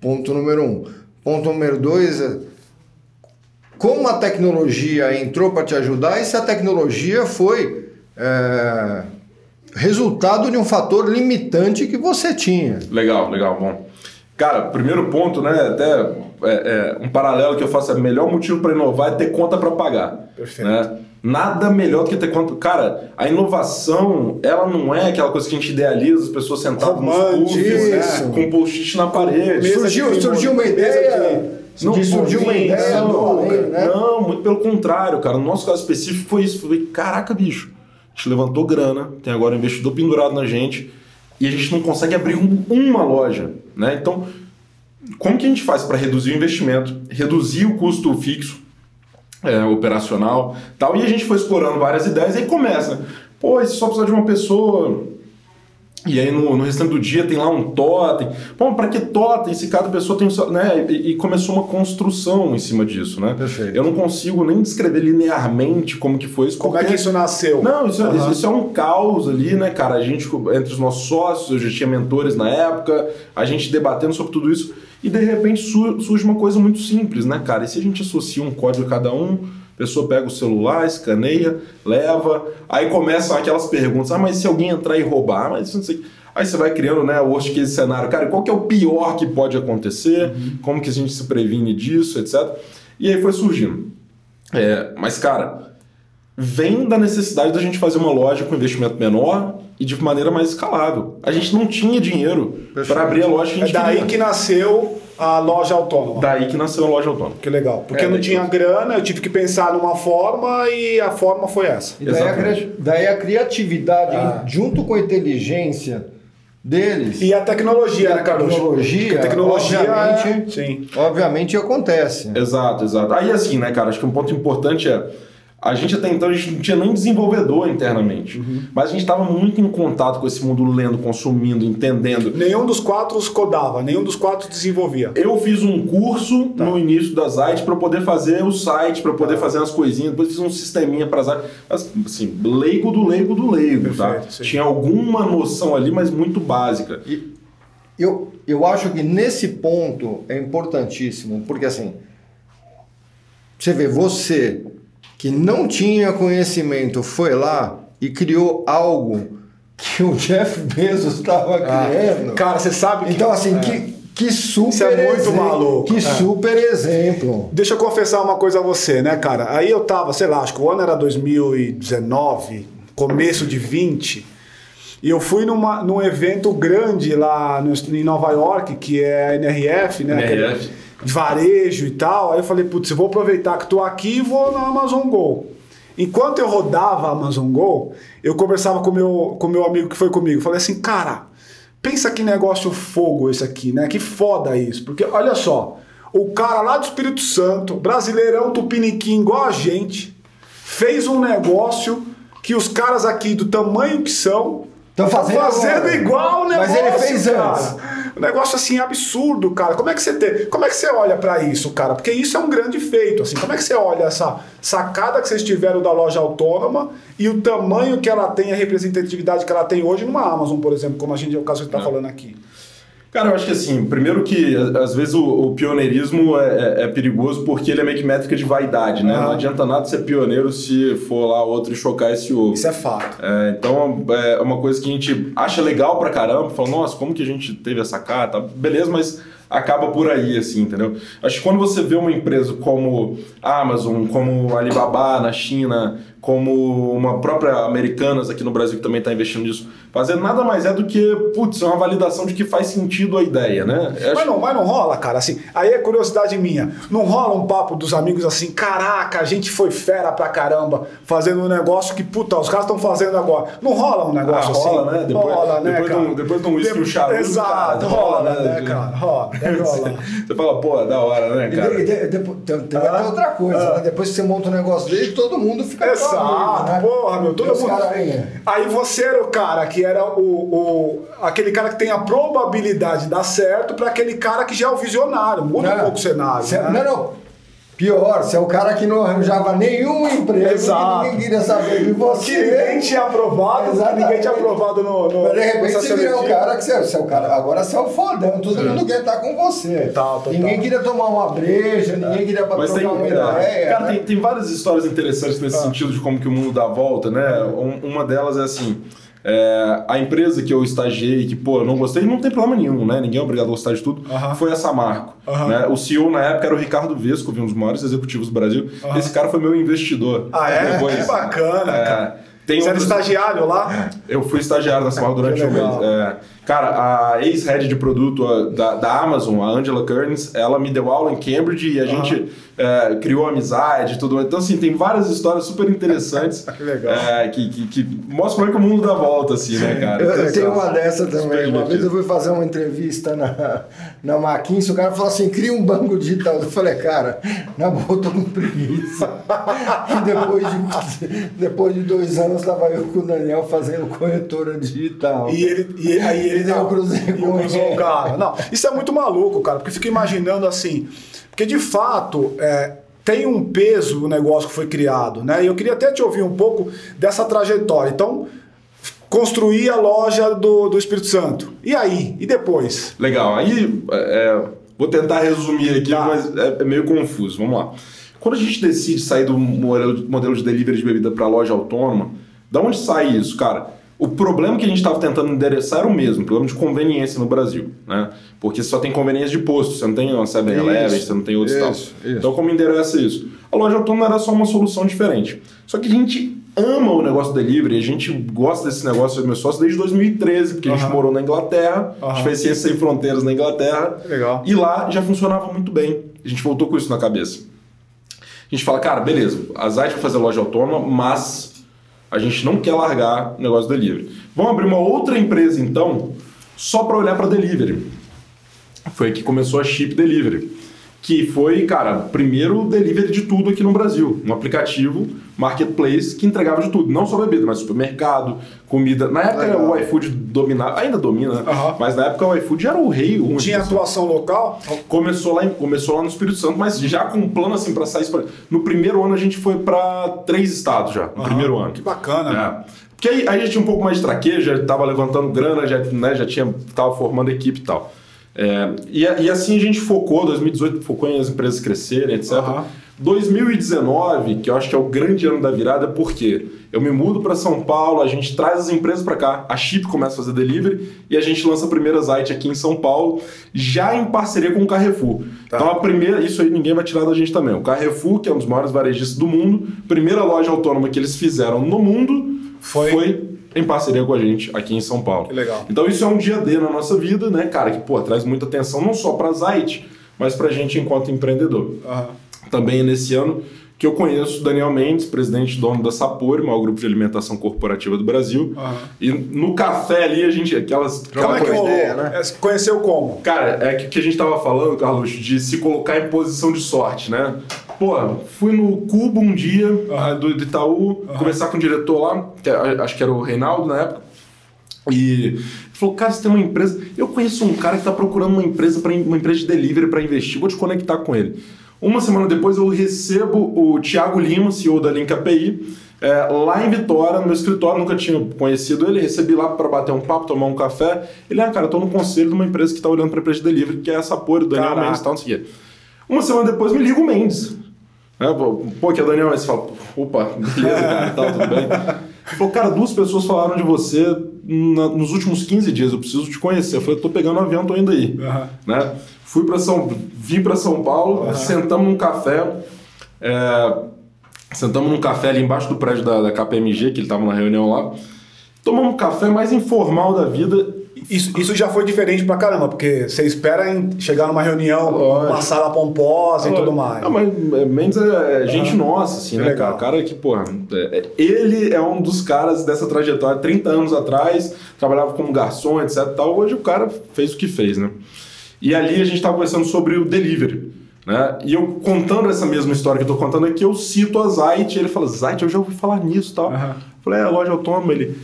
ponto número um. Ponto número dois é como a tecnologia entrou para te ajudar e se a tecnologia foi é, resultado de um fator limitante que você tinha. Legal, legal, bom. Cara, primeiro ponto, né? Até é, é, um paralelo que eu faço, é o melhor motivo para inovar é ter conta para pagar. Perfeito. Né? Nada melhor do que ter conta. Cara, a inovação, ela não é aquela coisa que a gente idealiza, as pessoas sentadas nos puffs, né? com post-it na parede. Surgiu, surgiu uma ideia não, surgiu uma ideia não, né? não, muito pelo contrário, cara. No nosso caso específico foi isso. Falei, caraca, bicho, a gente levantou grana, tem agora um investidor pendurado na gente e a gente não consegue abrir um, uma loja, né? Então, como que a gente faz para reduzir o investimento, reduzir o custo fixo, é, operacional, tal? E a gente foi explorando várias ideias e aí começa. Pô, se só precisa de uma pessoa, e aí no, no, restante do dia tem lá um totem. Bom, para que totem se cada pessoa tem seu. Né? E, e, começou uma construção em cima disso, né? Perfeito. Eu não consigo nem descrever linearmente como que foi isso. Como é que isso nasceu? Não, isso, uhum. isso, isso, é um caos ali, né, cara? A gente, entre os nossos sócios, eu já tinha mentores na época, a gente debatendo sobre tudo isso, e de repente surge uma coisa muito simples, né, cara? E se a gente associa um código a cada um pessoa pega o celular, escaneia, leva, aí começam aquelas perguntas, ah, mas se alguém entrar e roubar, mas não sei. Aí você vai criando né, o worst case cenário, cara, qual que é o pior que pode acontecer, uhum. como que a gente se previne disso, etc. E aí foi surgindo. É, mas, cara, vem da necessidade da gente fazer uma loja com investimento menor e de maneira mais escalável. A gente não tinha dinheiro para abrir a loja que a gente É daí queria. que nasceu a loja autônoma. Daí que nasceu a loja autônoma. Que legal. Porque é, eu não tinha grana, eu tive que pensar numa forma e a forma foi essa. E daí, a, daí a criatividade, ah. junto com a inteligência deles. E a tecnologia, né, Carlos? Tecnologia, a tecnologia obviamente, sim. obviamente acontece. Exato, exato. Aí assim, né, cara, acho que um ponto importante é a gente até então a gente não tinha nem desenvolvedor internamente, uhum. mas a gente estava muito em contato com esse mundo lendo, consumindo, entendendo. Nenhum dos quatro codava, nenhum dos quatro desenvolvia. Eu fiz um curso tá. no início das artes para poder fazer o site, para poder tá. fazer as coisinhas, depois fiz um sisteminha para as artes, assim, leigo do leigo do leigo, tá? Perfeito, tá? Tinha alguma noção ali, mas muito básica. E eu, eu acho que nesse ponto é importantíssimo, porque assim, você vê, você que não tinha conhecimento foi lá e criou algo que o Jeff Bezos estava ah, criando. Cara, você sabe que... Então, assim, é. que, que super Isso é muito exemplo, maluco. Que é. super exemplo. Deixa eu confessar uma coisa a você, né, cara? Aí eu tava, sei lá, acho que o ano era 2019, começo de 20, e eu fui numa, num evento grande lá no, em Nova York, que é a NRF, né? NRF varejo e tal. Aí eu falei, putz, eu vou aproveitar que estou aqui e vou na Amazon Go. Enquanto eu rodava a Amazon Go, eu conversava com meu, o com meu amigo que foi comigo. Falei assim, cara, pensa que negócio fogo esse aqui, né? Que foda isso. Porque olha só, o cara lá do Espírito Santo, brasileirão tupiniquim igual a gente, fez um negócio que os caras aqui do tamanho que são Estão fazendo, fazendo igual o negócio. Mas ele fez cara. antes. Um negócio assim absurdo, cara. Como é que você tem, como é que você olha para isso, cara? Porque isso é um grande feito, assim. Como é que você olha essa sacada que vocês tiveram da loja autônoma e o tamanho que ela tem, a representatividade que ela tem hoje numa Amazon, por exemplo, como a gente é o caso que está falando aqui? Cara, eu acho que assim, primeiro que às vezes o, o pioneirismo é, é, é, perigoso porque ele é meio que métrica de vaidade, né? Não adianta nada ser pioneiro se for lá outro e chocar esse ovo. Isso é fato. É, então é uma coisa que a gente acha legal pra caramba, fala, nossa, como que a gente teve essa carta? Beleza, mas acaba por aí, assim, entendeu? Acho que quando você vê uma empresa como Amazon, como Alibaba na China, como uma própria Americanas aqui no Brasil que também está investindo nisso, fazer nada mais é do que, putz, uma validação de que faz sentido a ideia, né? Mas não, mas não rola, cara, assim, aí é curiosidade minha, não rola um papo dos amigos assim, caraca, a gente foi fera pra caramba, fazendo um negócio que, puta, os caras estão fazendo agora. Não rola um negócio ah, assim? rola, né? Depois, rola, né, depois cara? De um, depois de um uísque, um charuto, Exato, cara, rola, né, cara? Rola, deve rolar. Você fala, pô, da hora, né, E cara? de- de- depois- tem, tem até outra coisa, né? Depois que você monta um negócio dele, todo mundo fica Exato, amigo, né? porra, meu, E todo mundo. aí, né? Aí você era o cara que era o, o aquele cara que tem a probabilidade de dar certo para aquele cara que já é o visionário, muda um pouco o cenário. Cê- né? Não, não. Pior, você é o cara que não arranjava nenhum emprego, Exato. que ninguém queria saber de você. Que ninguém tinha aprovado, que Exatamente. ninguém tinha aprovado no, no Mas de repente você vira o cara que você, você é o cara. Agora você é o fodão, todo mundo quer estar com você. Total, total. Ninguém queria tomar uma breja, ninguém queria Mas trocar tem, uma ideia. cara, né? tem, tem várias histórias interessantes nesse Ah. sentido de como que o mundo dá a volta, né? Um- uma delas é assim. É, a empresa que eu estagiei, que, pô, eu não gostei, não tem problema nenhum, né? Ninguém é obrigado a gostar de tudo. Foi a Samarco. Né? O CEO na época era o Ricardo Vesco, um dos maiores executivos do Brasil. Esse cara foi meu investidor. Ah, é? Depois. Que bacana, É, cara. Você era outros- estagiário lá? eu fui estagiário da Samarco durante um mês. É, cara, a ex-head de produto a, da, da Amazon, a Angela Kearns, ela me deu aula em Cambridge e a gente é, criou amizade e tudo. Então, assim, tem várias histórias super interessantes Que legal. é, que, que, que mostram como é que o mundo dá volta, assim, né, cara? Eu, eu tenho uma dessa também. Uma vez eu fui fazer uma entrevista na, na McKinsey, o cara falou assim, cria um banco digital. Eu falei, cara, na boa, eu tô com preguiça. e depois de, depois de dois anos, tava eu com o Daniel fazendo corretora digital. E ele, e aí ele E eu cruzei e eu com o cara. Não, isso é muito maluco, cara, porque eu fico imaginando assim, porque de fato é, tem um peso o negócio que foi criado, né? E eu queria até te ouvir um pouco dessa trajetória. Então, construir a loja do, do Espírito Santo. E aí? E depois? Legal, aí é, vou tentar resumir aqui, Tá. mas é, é meio confuso. Vamos lá. Quando a gente decide sair do modelo, modelo de delivery de bebida para loja autônoma, da onde sai isso, cara? O problema que a gente estava tentando endereçar era o mesmo, o problema de conveniência no Brasil, né? Porque só tem conveniência de posto, você não tem uma 7-Eleven, Isso, você não tem outros e tal. isso, isso. Então como endereça isso? A loja autônoma era só uma solução diferente. Só que a gente ama o negócio delivery, a gente gosta desse negócio, e meu sócio, desde 2013, porque a gente morou na Inglaterra, a Aham. gente fez Ciência Sem Fronteiras na Inglaterra, Legal. e lá já funcionava muito bem. A gente voltou com isso na cabeça. A gente fala, cara, beleza, a Zite vai fazer loja autônoma, mas a gente não quer largar o negócio do delivery. Vamos abrir uma outra empresa, então, só para olhar para delivery. Foi que começou a Chip Delivery. Que foi, cara, o primeiro delivery de tudo aqui no Brasil. Um aplicativo, marketplace, que entregava de tudo. Não só bebida, mas supermercado, comida. Na época Legal. o iFood dominava, ainda domina, né? Aham. Mas na época o iFood era o rei. o Tinha atuação local? Começou lá, em- começou lá no Espírito Santo, mas já com um plano assim para sair. No primeiro ano a gente foi para três estados já, no Aham. primeiro ano. Que bacana, né? É. Porque aí, aí já tinha um pouco mais de traquejo, já estava levantando grana, já, né, já tinha, tava formando equipe e tal. É, e, e assim a gente focou, 2018 focou em as empresas crescerem, etc. Aham. 2019, que eu acho que é o grande ano da virada, porque eu me mudo para São Paulo, a gente traz as empresas para cá, a Chip começa a fazer delivery e a gente lança a primeira site aqui em São Paulo, já em parceria com o Carrefour. Tá. Então a primeira, isso aí ninguém vai tirar da gente também. O Carrefour, que é um dos maiores varejistas do mundo, primeira loja autônoma que eles fizeram no mundo Foi- foi em parceria com a gente aqui em São Paulo. Que legal. Então isso é um dia D na nossa vida, né, cara, que pô, traz muita atenção não só para a Zite, mas para a gente enquanto empreendedor Aham. também é nesse ano que eu conheço Daniel Mendes, presidente e dono da Sapori, maior grupo de alimentação corporativa do Brasil. Aham. E no café ali, a gente. Aquelas. Como aquela é que rolou? ideia, né? É, Conheceu como? Cara, é que, que a gente tava falando, Carlos, de se colocar em posição de sorte, né? Pô, fui no Cubo um dia ah, do, do Itaú, conversar com o diretor lá, que era- acho que era o Reinaldo na época. E falou, cara, você tem uma empresa. Eu conheço um cara que está procurando uma empresa para uma empresa de delivery para investir. Vou te conectar com ele. Uma semana depois eu recebo o Thiago Lima, CEO da Link API, é, lá em Vitória, no meu escritório, nunca tinha conhecido ele, recebi lá para bater um papo, tomar um café. Ele, ah, cara, eu tô no conselho de uma empresa que está olhando para empresa de delivery, que é essa do Daniel. Mendes e tal, não sei o quê. Uma semana depois me liga o Mendes. É, pô, que é Daniel Mendes. Você fala, opa, beleza, cara, tal, tudo bem. Ele falou, cara, duas pessoas falaram de você na- nos últimos 15 dias, eu preciso te conhecer. Eu falei, tô pegando um avião, tô indo aí. Aham. Né? Fui para São, vim para São Paulo, sentamos num café, é, sentamos num café ali embaixo do prédio da, da KPMG, que ele tava na reunião lá. Tomamos um café mais informal da vida. Isso, isso já foi diferente pra caramba, porque você espera em chegar numa reunião, Lógico. uma sala pomposa e tudo mais. Não, mas é, Mendes é, é gente nossa, assim, né, legal. cara? O cara que, porra, é- é- ele é um dos caras dessa trajetória. 30 anos atrás, trabalhava como garçom, etc tal. Hoje o cara fez o que fez, né? E ali a gente tava conversando sobre o delivery. Né? E eu contando essa mesma história que eu tô contando aqui, eu cito a Zait, ele fala, Zait, eu já ouvi falar nisso e tal. Eu Falei, é, loja autônoma, ele.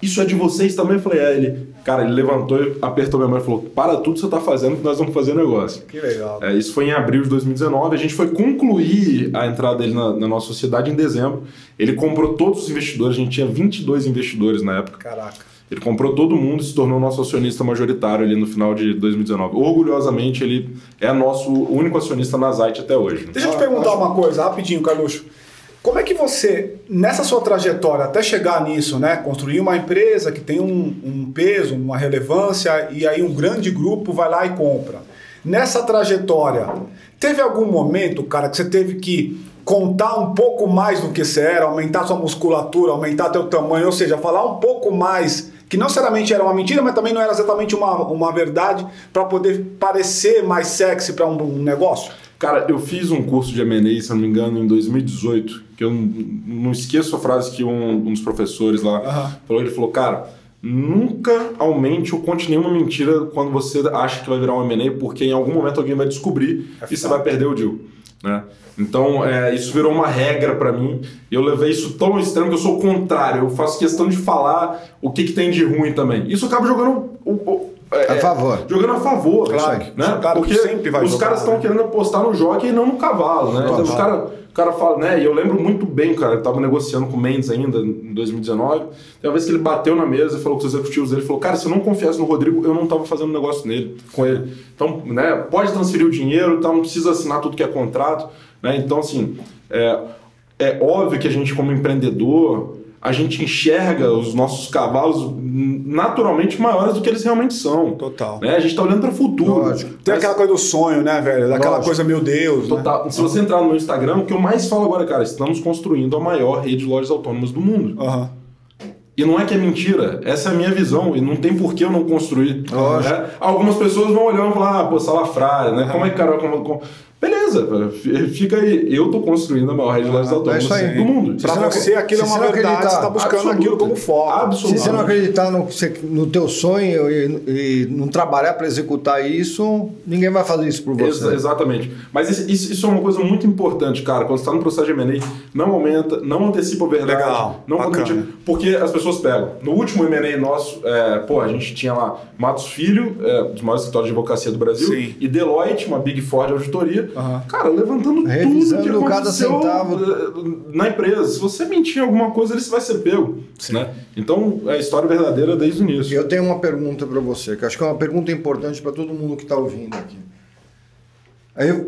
Isso é de vocês também? Eu falei, é, ele. Cara, ele levantou e apertou minha mão e falou: para tudo que você tá fazendo que nós vamos fazer negócio. Que legal. É, isso foi em abril de 2019. A gente foi concluir a entrada dele na, na nossa sociedade em dezembro. Ele comprou todos os investidores, a gente tinha 22 investidores na época. Caraca. Ele comprou todo mundo e se tornou nosso acionista majoritário ali no final de 2019. Orgulhosamente, ele é nosso único acionista na Zite até hoje. Deixa eu te perguntar uma coisa, rapidinho, Carluxo. Como é que você, nessa sua trajetória, até chegar nisso, né? Construir uma empresa que tem um, um peso, uma relevância, e aí um grande grupo vai lá e compra. Nessa trajetória, teve algum momento, cara, que você teve que contar um pouco mais do que você era, aumentar sua musculatura, aumentar teu tamanho, ou seja, falar um pouco mais, que não necessariamente era uma mentira, mas também não era exatamente uma, uma verdade, para poder parecer mais sexy para um, um negócio? Cara, eu fiz um curso de M&A, se não me engano, em 2018, que eu não esqueço a frase que um, um dos professores lá Aham. falou. Ele falou, cara, nunca aumente ou conte nenhuma mentira quando você acha que vai virar um M&A, porque em algum momento alguém vai descobrir e você vai perder o deal. Né? Então, é, isso virou uma regra pra mim. Eu levei isso tão extremo que eu sou o contrário. Eu faço questão de falar o que, que tem de ruim também. Isso acaba jogando o, o- é, A favor. Jogando a favor. Claro, né? Porque sempre vai os caras estão né? querendo apostar no jockey e não no cavalo, né? Então, os cara, o cara fala, né? E eu lembro muito bem, cara, eu tava negociando com o Mendes ainda em 2019. Tem uma vez que ele bateu na mesa e falou com os executivos dele, falou, cara, se eu não confiasse no Rodrigo, eu não tava fazendo negócio nele, com ele. Então, né, pode transferir o dinheiro, tá, não precisa assinar tudo que é contrato, né? Então, assim, é, é óbvio que a gente, como empreendedor, a gente enxerga os nossos cavalos naturalmente maiores do que eles realmente são. Total. Né? A gente tá olhando para o futuro. Lógico. Tem Mas- aquela coisa do sonho, né, velho? Daquela Lógico. coisa, meu Deus. né? Total. Se você entrar no meu Instagram, o que eu mais falo agora, cara, estamos construindo a maior rede de lojas autônomas do mundo. Aham. E não é que é mentira, essa é a minha visão, e não tem por que eu não construir. Lógico. né? Algumas pessoas vão olhar e falar, ah, pô, salafrária, né? Como é que, cara, como, como- Beleza, fica aí. Eu tô construindo a maior rede de lojas é autônomas aí. do mundo. Se você aquilo é se uma verdade, você tá buscando Absoluta. aquilo como foco. Se Absoluta. você não acreditar no, no teu sonho e, e não trabalhar para executar isso, ninguém vai fazer isso por Ex- você. exatamente. Mas isso, isso- é uma coisa muito importante, cara. Quando você está no processo de M&A, não aumenta, não antecipa a verdade. Legal, Não bacana. antecipa- porque as pessoas pegam. No último M&A nosso, é, pô, a gente tinha lá Matos Filho, é, dos maiores escritórios de advocacia do Brasil, Sim. e Deloitte, uma Big Four de auditoria. Aham. Cara, levantando Revisando tudo que cada aconteceu centavo. eh, na empresa. Se você mentir em alguma coisa, ele vai ser pego. Né? Então, é a história verdadeira desde o início. Eu tenho uma pergunta para você, que acho que é uma pergunta importante para todo mundo que está ouvindo aqui. Aí,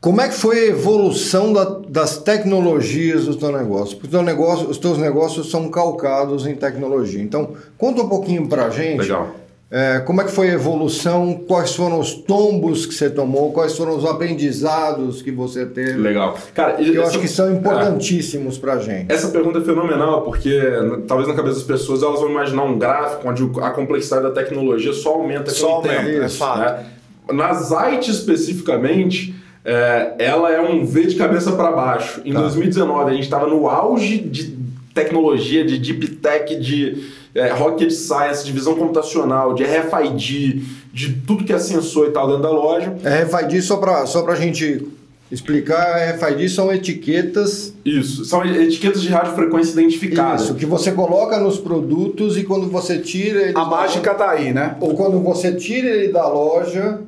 como é que foi a evolução da- das tecnologias do teu negócio? Porque teu negócio, os teus negócios são calcados em tecnologia. Então, conta um pouquinho para a gente. Legal. É, como é que foi a evolução? Quais foram os tombos que você tomou? Quais foram os aprendizados que você teve? Legal. Cara, Que eu essa- acho que são é. importantíssimos para a gente. Essa pergunta é fenomenal, porque talvez na cabeça das pessoas elas vão imaginar um gráfico onde a complexidade da tecnologia só aumenta com Só o tempo. aumenta, é fato. né? Na Zite especificamente, é, ela é um V de cabeça para baixo. Em Tá. 2019, a gente estava no auge de tecnologia, de deep tech, de é, rocket science, de visão computacional, de RFID, de tudo que é sensor e tal dentro da loja. RFID, só para só a gente explicar, RFID são etiquetas Isso, são etiquetas de radiofrequência identificada. Isso, que você coloca nos produtos e quando você tira ele. A mágica tá aí, né? Ou quando você tira ele da loja,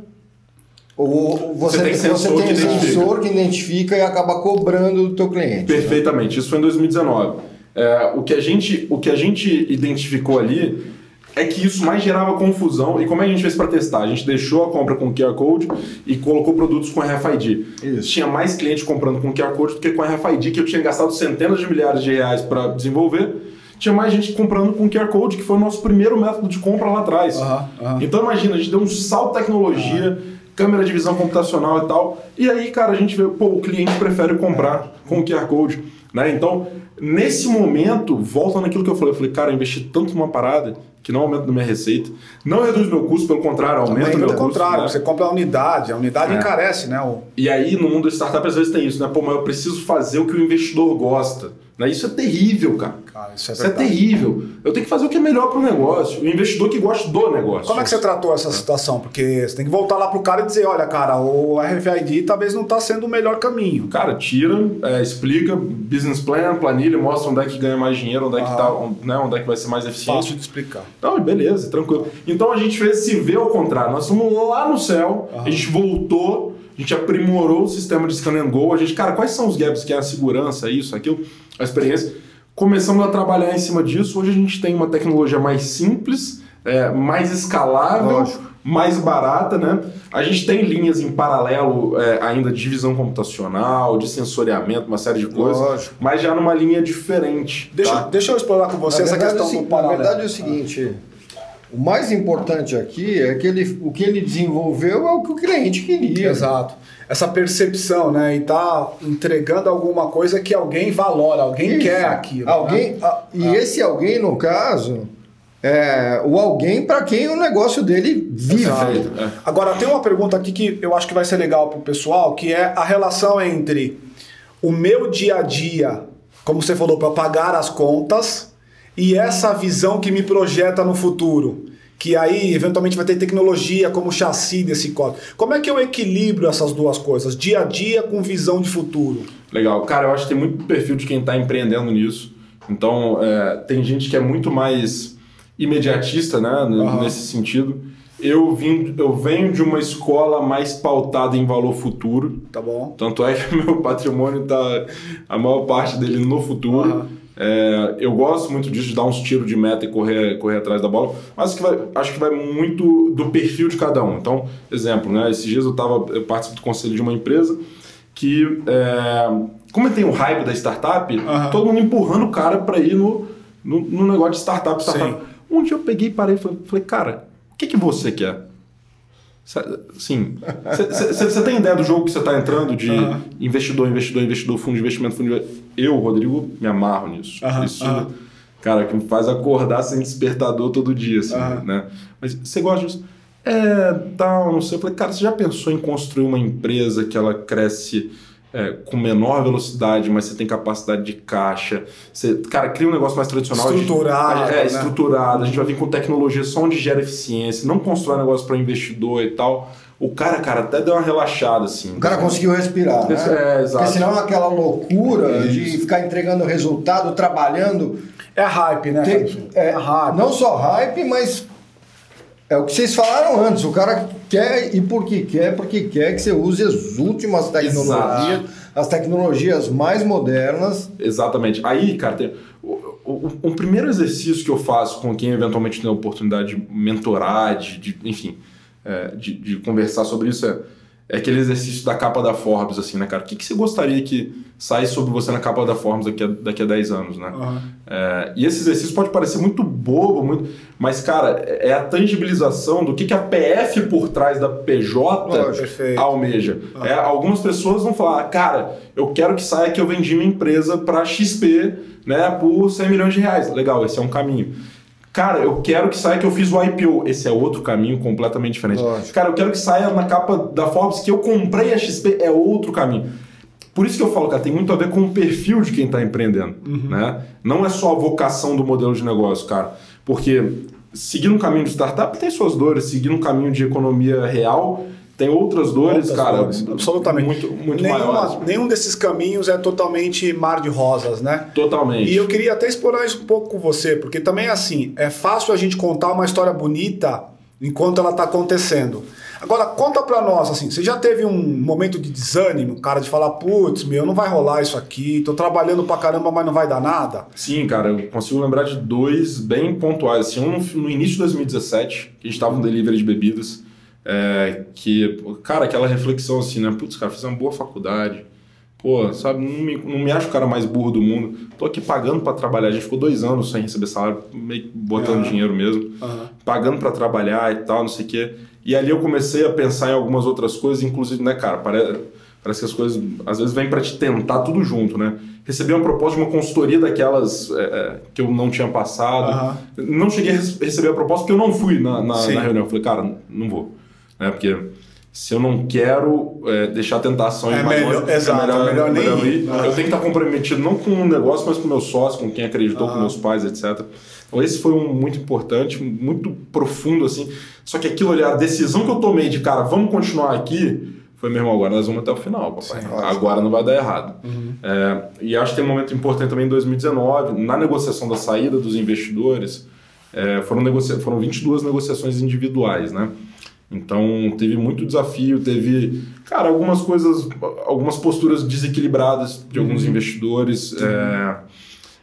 ou você, Você tem você sensor tem que um identifica. sensor que identifica e acaba cobrando do teu cliente. Perfeitamente, isso foi em 2019. É, o, que a gente, o que a gente identificou ali é que isso mais gerava confusão. E como é que a gente fez para testar? A gente deixou a compra com QR Code e colocou produtos com RFID. Isso. Tinha mais cliente comprando com QR Code do que com RFID, que eu tinha gastado centenas de milhares de reais para desenvolver. Tinha mais gente comprando com QR Code, que foi o nosso primeiro método de compra lá atrás. Então imagina, a gente deu um salto de tecnologia, câmera de visão computacional e tal. E aí, cara, a gente vê, pô, o cliente prefere comprar com QR Code. Né? Então, nesse momento, volta naquilo que eu falei. Eu falei, cara, eu investi tanto numa parada que não aumenta minha receita, não reduz meu custo, pelo contrário, aumenta Também, meu pelo custo. contrário, né? você compra a unidade, a unidade É. encarece, né? O... E aí, no mundo da startup, às vezes tem isso, né? Pô, mas eu preciso fazer o que o investidor gosta. Né? Isso é terrível, cara. Cara, isso é Isso é terrível. Eu tenho que fazer o que é melhor para o negócio. O investidor que gosta do negócio. Como é que você tratou essa situação? Porque você tem que voltar lá pro cara e dizer, olha, cara, o RFID talvez não está sendo o melhor caminho. Cara, tira, é, explica, business plan, planilha, mostra onde é que ganha mais dinheiro, onde é que, Ah. tá, onde, né, onde é que vai ser mais eficiente. Fácil de explicar. Não, beleza, tranquilo. Então a gente fez se ver ao contrário. Nós fomos lá no céu, a gente voltou, a gente aprimorou o sistema de scan and go. A gente, cara, quais são os gaps que é a segurança, isso, aquilo, a experiência. Começamos a trabalhar em cima disso. Hoje a gente tem uma tecnologia mais simples, é, mais escalável, Lógico. mais barata, né? A gente tem linhas em paralelo é, ainda de visão computacional, de sensoriamento, uma série de coisas, Lógico. mas já numa linha diferente. Deixa, tá? deixa eu explorar com você Na essa verdade, questão é Na verdade é o seguinte, o mais importante aqui é que ele, o que ele desenvolveu é o que o cliente queria. Exato. Essa percepção, né? E tá entregando alguma coisa que alguém valora, alguém Isso. quer aquilo. Alguém, né? a- e esse alguém, no caso, é o alguém para quem o negócio dele vive. É. Agora, tem uma pergunta aqui que eu acho que vai ser legal pro pessoal, que é a relação entre o meu dia a dia, como você falou, para pagar as contas, e essa visão que me projeta no futuro. Que aí, eventualmente, vai ter tecnologia como chassi desse código. Como é que eu equilibro essas duas coisas? Dia a dia com visão de futuro. Legal. Cara, eu acho que tem muito perfil de quem está empreendendo nisso. Então, é, tem gente que é muito mais imediatista, né? Aham. Nesse sentido. Eu, vim, eu venho de uma escola mais pautada em valor futuro. Tá bom? Tanto é que meu patrimônio está a maior parte dele no futuro. Aham. É, eu gosto muito disso, de dar uns tiros de meta e correr, correr atrás da bola, mas acho que, vai, acho que vai muito do perfil de cada um. Então, exemplo, né? Esses dias eu, tava, eu participo do conselho de uma empresa que, é, como tem o hype da startup, Aham. todo mundo empurrando o cara para ir no, no, no negócio de startup. startup. Sim. Um dia eu peguei e parei e falei, falei, cara, o que, que você quer? Sim. Você tem ideia do jogo que você está entrando de investidor, investidor, investidor, fundo de investimento, fundo de investimento? Eu, Rodrigo, me amarro nisso. Isso, cara, que me faz acordar sem despertador todo dia, assim, né? Mas você gosta disso? É, tal, não sei. Eu falei, cara, você já pensou em construir uma empresa que ela cresce é, com menor velocidade, mas você tem capacidade de caixa? Você, cara, cria um negócio mais tradicional. Estruturado, gente- É, né? estruturado. A gente vai vir com tecnologia só onde gera eficiência, não constrói negócio para investidor e tal. O cara, cara, até deu uma relaxada, assim. O cara conseguiu respirar. Né? É, exato. Porque senão aquela loucura de ficar entregando resultado, trabalhando. É hype, né? tem- Fabinho? é, hype. não só hype, mas é o que vocês falaram antes. O cara quer, e por que quer? Porque quer que você use as últimas tecnologias, as tecnologias mais modernas. Exatamente. Aí, cara, tem, o, o- um primeiro exercício que eu faço com quem eventualmente tem a oportunidade de mentorar, de, de- enfim, é, de, de conversar sobre isso é, é aquele exercício da capa da Forbes, assim, né, cara? O que, que você gostaria que saísse sobre você na capa da Forbes daqui a, daqui a 10 anos, né? Aham. É, e esse exercício pode parecer muito bobo, muito, mas, cara, é a tangibilização do que, que a PF por trás da PJ perfeito. almeja. É, algumas pessoas vão falar, cara, eu quero que saia que eu vendi minha empresa para XP né, por 100 milhões de reais. Legal, esse é um caminho. Cara, eu quero que saia que eu fiz o IPO. Esse é outro caminho completamente diferente. Lógico. Cara, eu quero que saia na capa da Forbes que eu comprei a XP. É outro caminho. Por isso que eu falo, cara, tem muito a ver com o perfil de quem está empreendendo. Né? Não é só a vocação do modelo de negócio, cara. Porque seguir um caminho de startup tem suas dores, seguir um caminho de economia real tem outras dores, Outras cara. dores, absolutamente. Muito, muito Nenhuma- maiores. Nenhum desses caminhos é totalmente mar de rosas, né? Totalmente. E eu queria até explorar isso um pouco com você, porque também é assim, é fácil a gente contar uma história bonita enquanto ela está acontecendo. Agora, conta pra nós, assim, você já teve um momento de desânimo, cara, de falar, putz, meu, não vai rolar isso aqui, tô trabalhando pra caramba, mas não vai dar nada? Sim, cara, eu consigo lembrar de dois bem pontuais. Assim, um no, no início de 2017, que a gente estava no delivery de bebidas, é, que, cara, aquela reflexão assim, né? Putz, cara, fiz uma boa faculdade. Pô, sabe, não me, não me acho o cara mais burro do mundo. Tô aqui pagando para trabalhar. A gente ficou dois anos sem receber salário, meio botando Aham. dinheiro mesmo. Aham. Pagando para trabalhar e tal, não sei o quê. E ali eu comecei a pensar em algumas outras coisas, inclusive, né, cara, pare... Parece que as coisas às vezes vêm para te tentar tudo junto, né? Recebi uma proposta de uma consultoria daquelas é, é que eu não tinha passado. Uhum. Não cheguei a receber a proposta porque eu não fui na, na, na reunião. Eu falei, cara, não vou. Né? Porque se eu não quero é, deixar tentações é melhor, é exato, é melhor, é melhor nem ir. Eu tenho que estar comprometido não com o negócio, mas com meus sócios, com quem acreditou, com meus pais, etc. Então esse foi um muito importante, muito profundo assim. Só que aquilo ali, a decisão que eu tomei de cara, vamos continuar aqui, foi mesmo, agora nós vamos até o final, papai. Sim, agora não vai dar errado. Uhum. É, e acho que tem um momento importante também em 2019, na negociação da saída dos investidores, é, foram, negocia foram 22 negociações individuais, né? Então teve muito desafio, teve, cara, algumas coisas, algumas posturas desequilibradas de alguns uhum. investidores. É,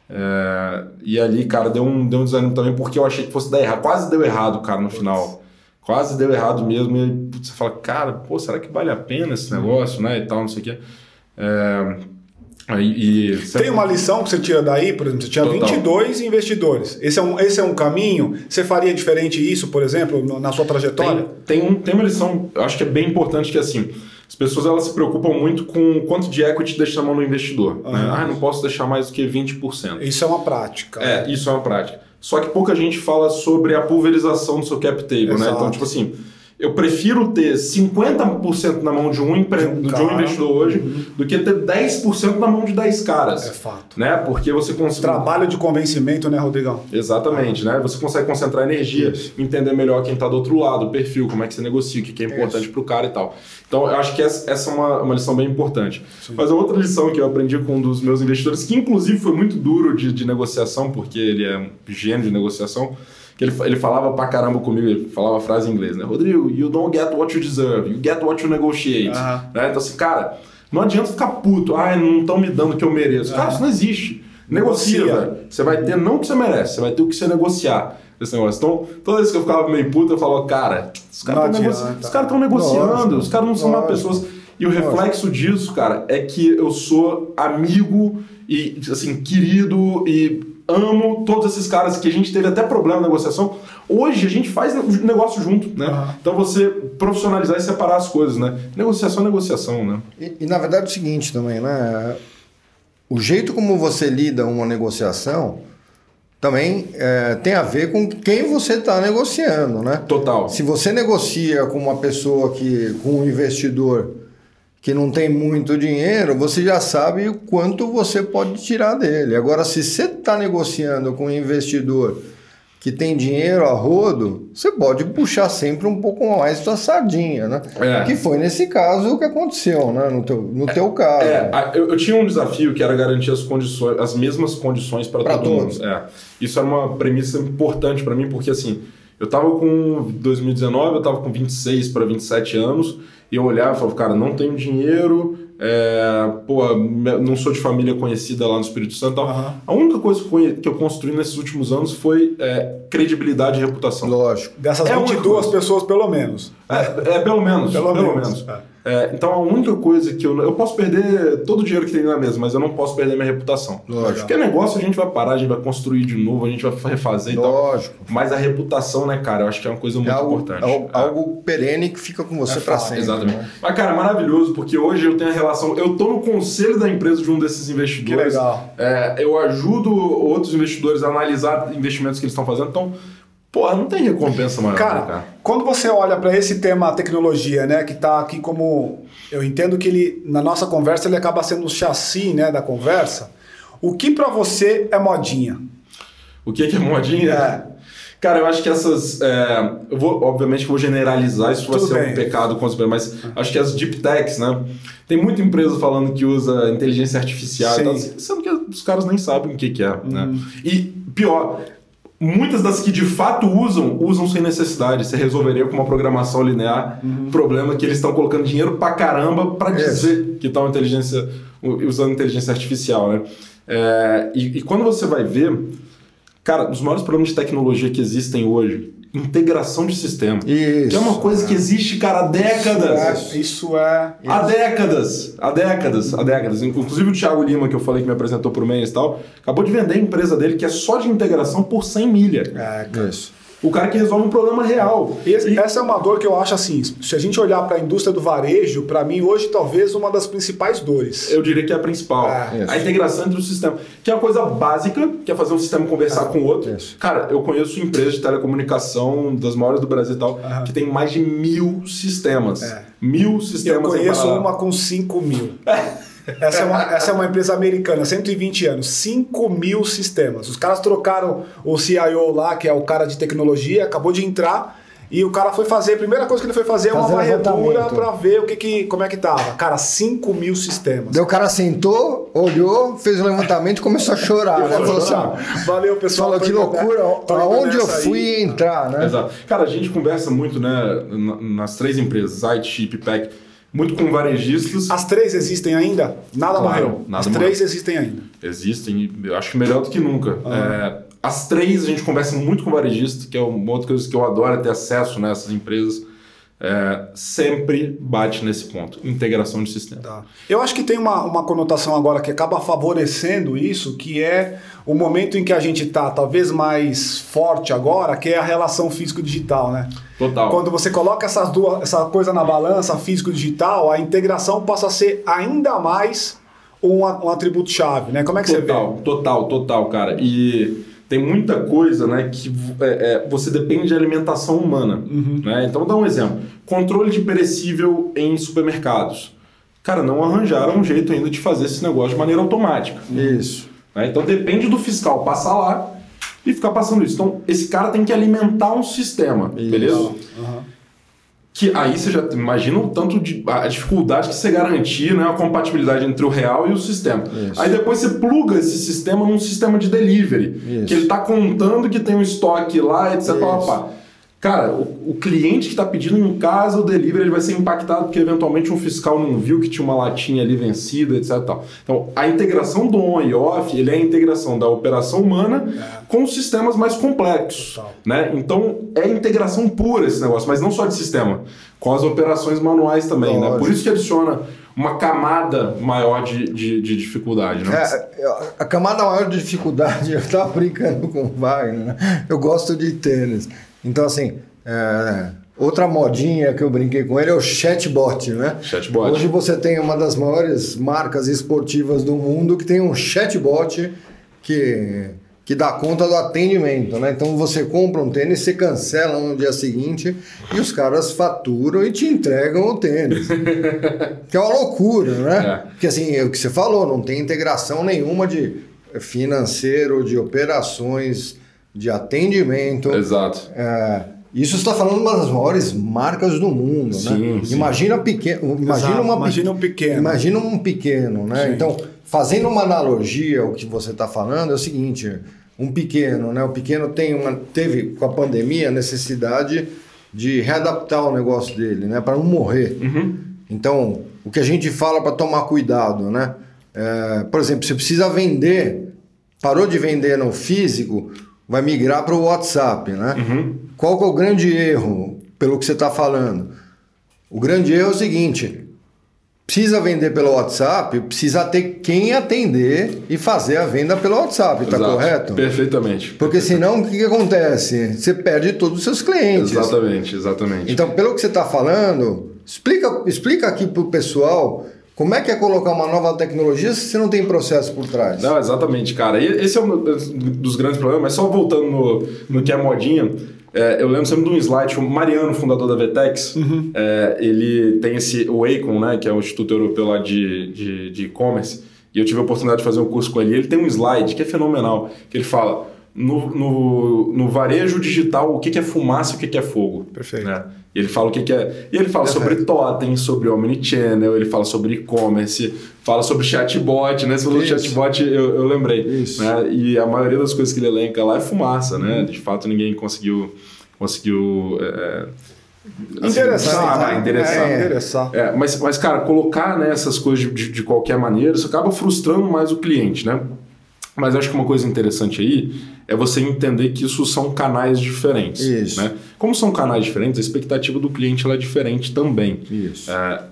é, e ali, cara, deu um, deu um desânimo também, porque eu achei que fosse dar errado. Quase deu errado, cara, no final quase deu errado mesmo. E putz, você fala, cara, pô, será que vale a pena esse negócio, né? E tal, não sei o quê. É, e, Tem uma lição que você tira daí, por exemplo, você tinha Total. 22 investidores. Esse é, um, esse é um caminho? Você faria diferente isso, por exemplo, na sua trajetória? Tem, tem, um, tem uma lição, eu acho que é bem importante, que é assim, as pessoas elas se preocupam muito com quanto de equity deixa na mão do investidor. Uhum. Né? Ah, não posso deixar mais do que 20%. Isso é uma prática. É, isso é uma prática. Só que pouca gente fala sobre a pulverização do seu cap table, Exato. né? Então, tipo assim, eu prefiro ter 50% na mão de um, empre... de um, de um investidor hoje uhum. do que ter 10% na mão de 10 caras. É fato. Né? Porque você consegue. Trabalho de convencimento, né, Rodrigão? Exatamente, ah. né? Você consegue concentrar energia, Isso. entender melhor quem está do outro lado, o perfil, como é que você negocia, o que é importante para o cara e tal. Então, eu acho que essa, essa é uma, uma lição bem importante. Sim. Mas a outra lição que eu aprendi com um dos meus investidores, que inclusive foi muito duro de, de negociação, porque ele é um gênio de negociação que ele, ele falava pra caramba comigo, ele falava a frase em inglês, né? Rodrigo, you don't get what you deserve, you get what you negotiate. Uhum. Né? Então assim, cara, não adianta ficar puto, ah, não estão me dando o que eu mereço. Uhum. Cara, isso não existe. Negocia, velho. Você vai ter não o que você merece, você vai ter o que você negociar esse negócio. Então, toda vez que eu ficava meio puto, eu falava, cara, os caras estão negoci... cara negociando, os caras não são má pessoas. E o reflexo disso, cara, é que eu sou amigo e, assim, querido e amo todos esses caras que a gente teve até problema na negociação. Hoje a gente faz negócio junto, né? Uhum. Então você profissionalizar e separar as coisas, né? Negociação é negociação, né? E, e, na verdade é o seguinte também, né? O jeito como você lida uma negociação também é, tem a ver com quem você está negociando, né? Total. Se você negocia com uma pessoa que, com um investidor que não tem muito dinheiro, você já sabe o quanto você pode tirar dele. Agora, se você está negociando com um investidor que tem dinheiro a rodo, você pode puxar sempre um pouco mais sua sardinha, né? É. Que foi nesse caso o que aconteceu, né? No teu, no é, teu caso. É, eu, eu, tinha um desafio que era garantir as condições, as mesmas condições para todo todos. mundo. É. Isso era uma premissa importante para mim, porque assim, eu estava com 2019, eu estava com 26 para 27 anos e eu olhava e falava, cara, não tenho dinheiro, é, pô, não sou de família conhecida lá no Espírito Santo. Uhum. A única coisa que eu construí nesses últimos anos foi é, credibilidade e reputação. Lógico. Dessas é 22 pessoas, pelo menos. É, é pelo menos. Pelo, pelo menos. menos. É. É, então a única coisa que eu. Eu posso perder todo o dinheiro que tem na mesa, mas eu não posso perder minha reputação. Lógico. Porque negócio a gente vai parar, a gente vai construir de novo, a gente vai refazer Lógico. e tal. Mas a reputação, né, cara, eu acho que é uma coisa muito é algo, importante. Algo, é. algo perene que fica com você é para sempre. Exatamente. Né? Mas, cara, maravilhoso, porque hoje eu tenho a relação. Eu tô no conselho da empresa de um desses investidores. Que legal. É, eu ajudo outros investidores a analisar investimentos que eles estão fazendo. Então, Porra, não tem recompensa maior. Cara, cara. quando você olha para esse tema tecnologia, né, que está aqui como eu entendo que ele na nossa conversa ele acaba sendo o chassi, né, da conversa. O que para você é modinha? O que é, que é modinha? É. Cara, eu acho que essas. É, eu vou, obviamente, vou generalizar, isso vai ser bem. um pecado com as mas acho que as deep techs, né? Tem muita empresa falando que usa inteligência artificial e tal, sendo que os caras nem sabem o que, que é, né? uhum. né? E pior, muitas das que de fato usam, usam sem necessidade. Você resolveria com uma programação linear uhum. problema que eles estão colocando dinheiro pra caramba para dizer que estão inteligência, usando inteligência artificial, né? É, e, e quando você vai ver, cara, os maiores problemas de tecnologia que existem hoje integração de sistema. Isso. Que é uma coisa que existe, cara, há décadas. Isso é. Isso é. Há décadas. Há décadas. Há décadas. Inclusive o Thiago Lima, que eu falei que me apresentou por mês e tal, acabou de vender a empresa dele que é só de integração por 100 milha. É, isso. O cara que resolve um problema real. Esse, e... Essa é uma dor que eu acho assim, se a gente olhar para a indústria do varejo, para mim hoje talvez uma das principais dores. Eu diria que é a principal. É, a integração entre o sistema, que é uma coisa básica, que é fazer um sistema conversar é, com o outro. Isso. Cara, eu conheço empresas de telecomunicação das maiores do Brasil e tal, uhum. que tem mais de mil sistemas. É. Mil sistemas. Eu conheço uma com cinco mil. Essa é, uma, essa é uma empresa americana, 120 anos, 5 mil sistemas. Os caras trocaram o CIO lá, que é o cara de tecnologia, acabou de entrar. E o cara foi fazer, a primeira coisa que ele foi fazer é uma varredura para ver o que, que como é que tava. Cara, 5 mil sistemas. Daí o cara sentou, olhou, fez o um levantamento e começou a chorar. Né? Falou assim, Valeu, pessoal. Falou que loucura, aonde eu fui aí. entrar, né? Exato. Cara, a gente conversa muito, né, nas três empresas, IT, Chip, Pack muito com varejistas. As três existem ainda? Nada claro, morreu. Nada As morreu. três existem ainda. Existem, eu acho que melhor do que nunca. Ah. É, as três a gente conversa muito com varejista, que é uma outra coisa que eu adoro é ter acesso nessas né, empresas é, sempre bate nesse ponto, integração de sistema. Tá. Eu acho que tem uma, uma conotação agora que acaba favorecendo isso, que é o momento em que a gente está talvez mais forte agora, que é a relação físico-digital, né? Total. Quando você coloca essas duas, essa coisa na balança, físico-digital, a integração passa a ser ainda mais um, um atributo-chave, né? Como é que total, você vê? Total, total, cara. E tem muita coisa né, que é, é, você depende de alimentação humana. Uhum. Né? Então, dá um exemplo. Controle de perecível em supermercados. Cara, não arranjaram um jeito ainda de fazer esse negócio de maneira automática. Isso. Né? Então, depende do fiscal passar lá e ficar passando isso. Então, esse cara tem que alimentar um sistema, isso. beleza? Uhum. Que aí você já imagina o tanto de a dificuldade que você garantir né, a compatibilidade entre o real e o sistema. Isso. Aí depois você pluga esse sistema num sistema de delivery, Isso. que ele está contando que tem um estoque lá, etc. Cara, o, o cliente que está pedindo em casa o delivery ele vai ser impactado porque eventualmente um fiscal não viu que tinha uma latinha ali vencida, etc. Tal. Então, a integração do on e off ele é a integração da operação humana é. com sistemas mais complexos. Né? Então, é integração pura esse negócio, mas não só de sistema, com as operações manuais também. Né? Por isso que adiciona uma camada maior de, de, de dificuldade. Né? É, a camada maior de dificuldade, eu estava brincando com o Wagner, né? eu gosto de tênis. Então, assim, é, outra modinha que eu brinquei com ele é o chatbot, né? Chatbot. Hoje você tem uma das maiores marcas esportivas do mundo que tem um chatbot que, que dá conta do atendimento, né? Então você compra um tênis, você cancela no dia seguinte e os caras faturam e te entregam o tênis. que é uma loucura, né? É. Porque assim, é o que você falou, não tem integração nenhuma de financeiro, de operações de atendimento. Exato. É, isso está falando de uma das maiores marcas do mundo, sim, né? Sim. Imagina pequeno, imagina uma imagina um pequeno, imagina um pequeno, né? Sim. Então, fazendo uma analogia ao que você está falando é o seguinte: um pequeno, né? O pequeno tem uma teve com a pandemia a necessidade de readaptar o negócio dele, né? Para não morrer. Uhum. Então, o que a gente fala para tomar cuidado, né? É, por exemplo, você precisa vender, parou de vender no físico, vai migrar para o WhatsApp, né? Uhum. Qual que é o grande erro, pelo que você está falando? O grande erro é o seguinte: precisa vender pelo WhatsApp, precisa ter quem atender e fazer a venda pelo WhatsApp, está correto? Perfeitamente. Porque perfeitamente. senão o que, que, acontece? Você perde todos os seus clientes. Exatamente, exatamente. Então, pelo que você está falando, explica, explica aqui para o pessoal como é que é colocar uma nova tecnologia se você não tem processo por trás? Não, exatamente, cara. E esse é um dos grandes problemas, mas só voltando no, no que é modinha, é, eu lembro sempre de um slide, o Mariano, fundador da Vetex, uhum. é, ele tem esse, o ACON, né, que é o Instituto Europeu lá de e-commerce, de, de e eu tive a oportunidade de fazer um curso com ele. Ele tem um slide que é fenomenal, que ele fala no, no, no varejo digital o que, que é fumaça e o que, que é fogo. Perfeito. Né? E ele fala o que, que é. E ele fala Perfeito. sobre totem, sobre omnichannel, ele fala sobre e-commerce, fala sobre chatbot, né? Você falou chatbot, eu, eu lembrei. Isso. Né? E a maioria das coisas que ele elenca lá é fumaça, né? Uhum. De fato, ninguém conseguiu. conseguiu é, Assim, interessar, né? interessar. É, interessar. É, mas, mas, cara, colocar né, essas coisas de, de qualquer maneira, isso acaba frustrando mais o cliente, né? Mas acho que uma coisa interessante aí é você entender que isso são canais diferentes. Isso. Né? Como são canais diferentes, a expectativa do cliente é diferente também. Isso. É,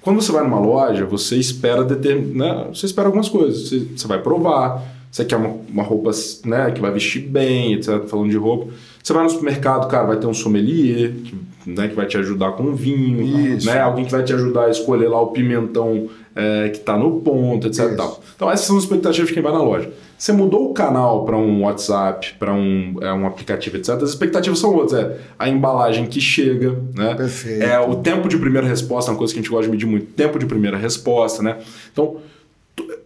quando você vai numa loja, você espera determin... né? você espera algumas coisas. Você, você vai provar, você quer uma, uma roupa né, que vai vestir bem, etc. Falando de roupa. Você vai no supermercado, cara, vai ter um sommelier que, né, que vai te ajudar com o vinho, Isso. né? Alguém que vai te ajudar a escolher lá o pimentão é, que está no ponto, etc. Então essas são as expectativas de quem vai na loja. Você mudou o canal para um WhatsApp, para um, é, um aplicativo, etc. As expectativas são outras. É a embalagem que chega, né? Perfeito. É o tempo de primeira resposta, é uma coisa que a gente gosta de medir muito. Tempo de primeira resposta, né? Então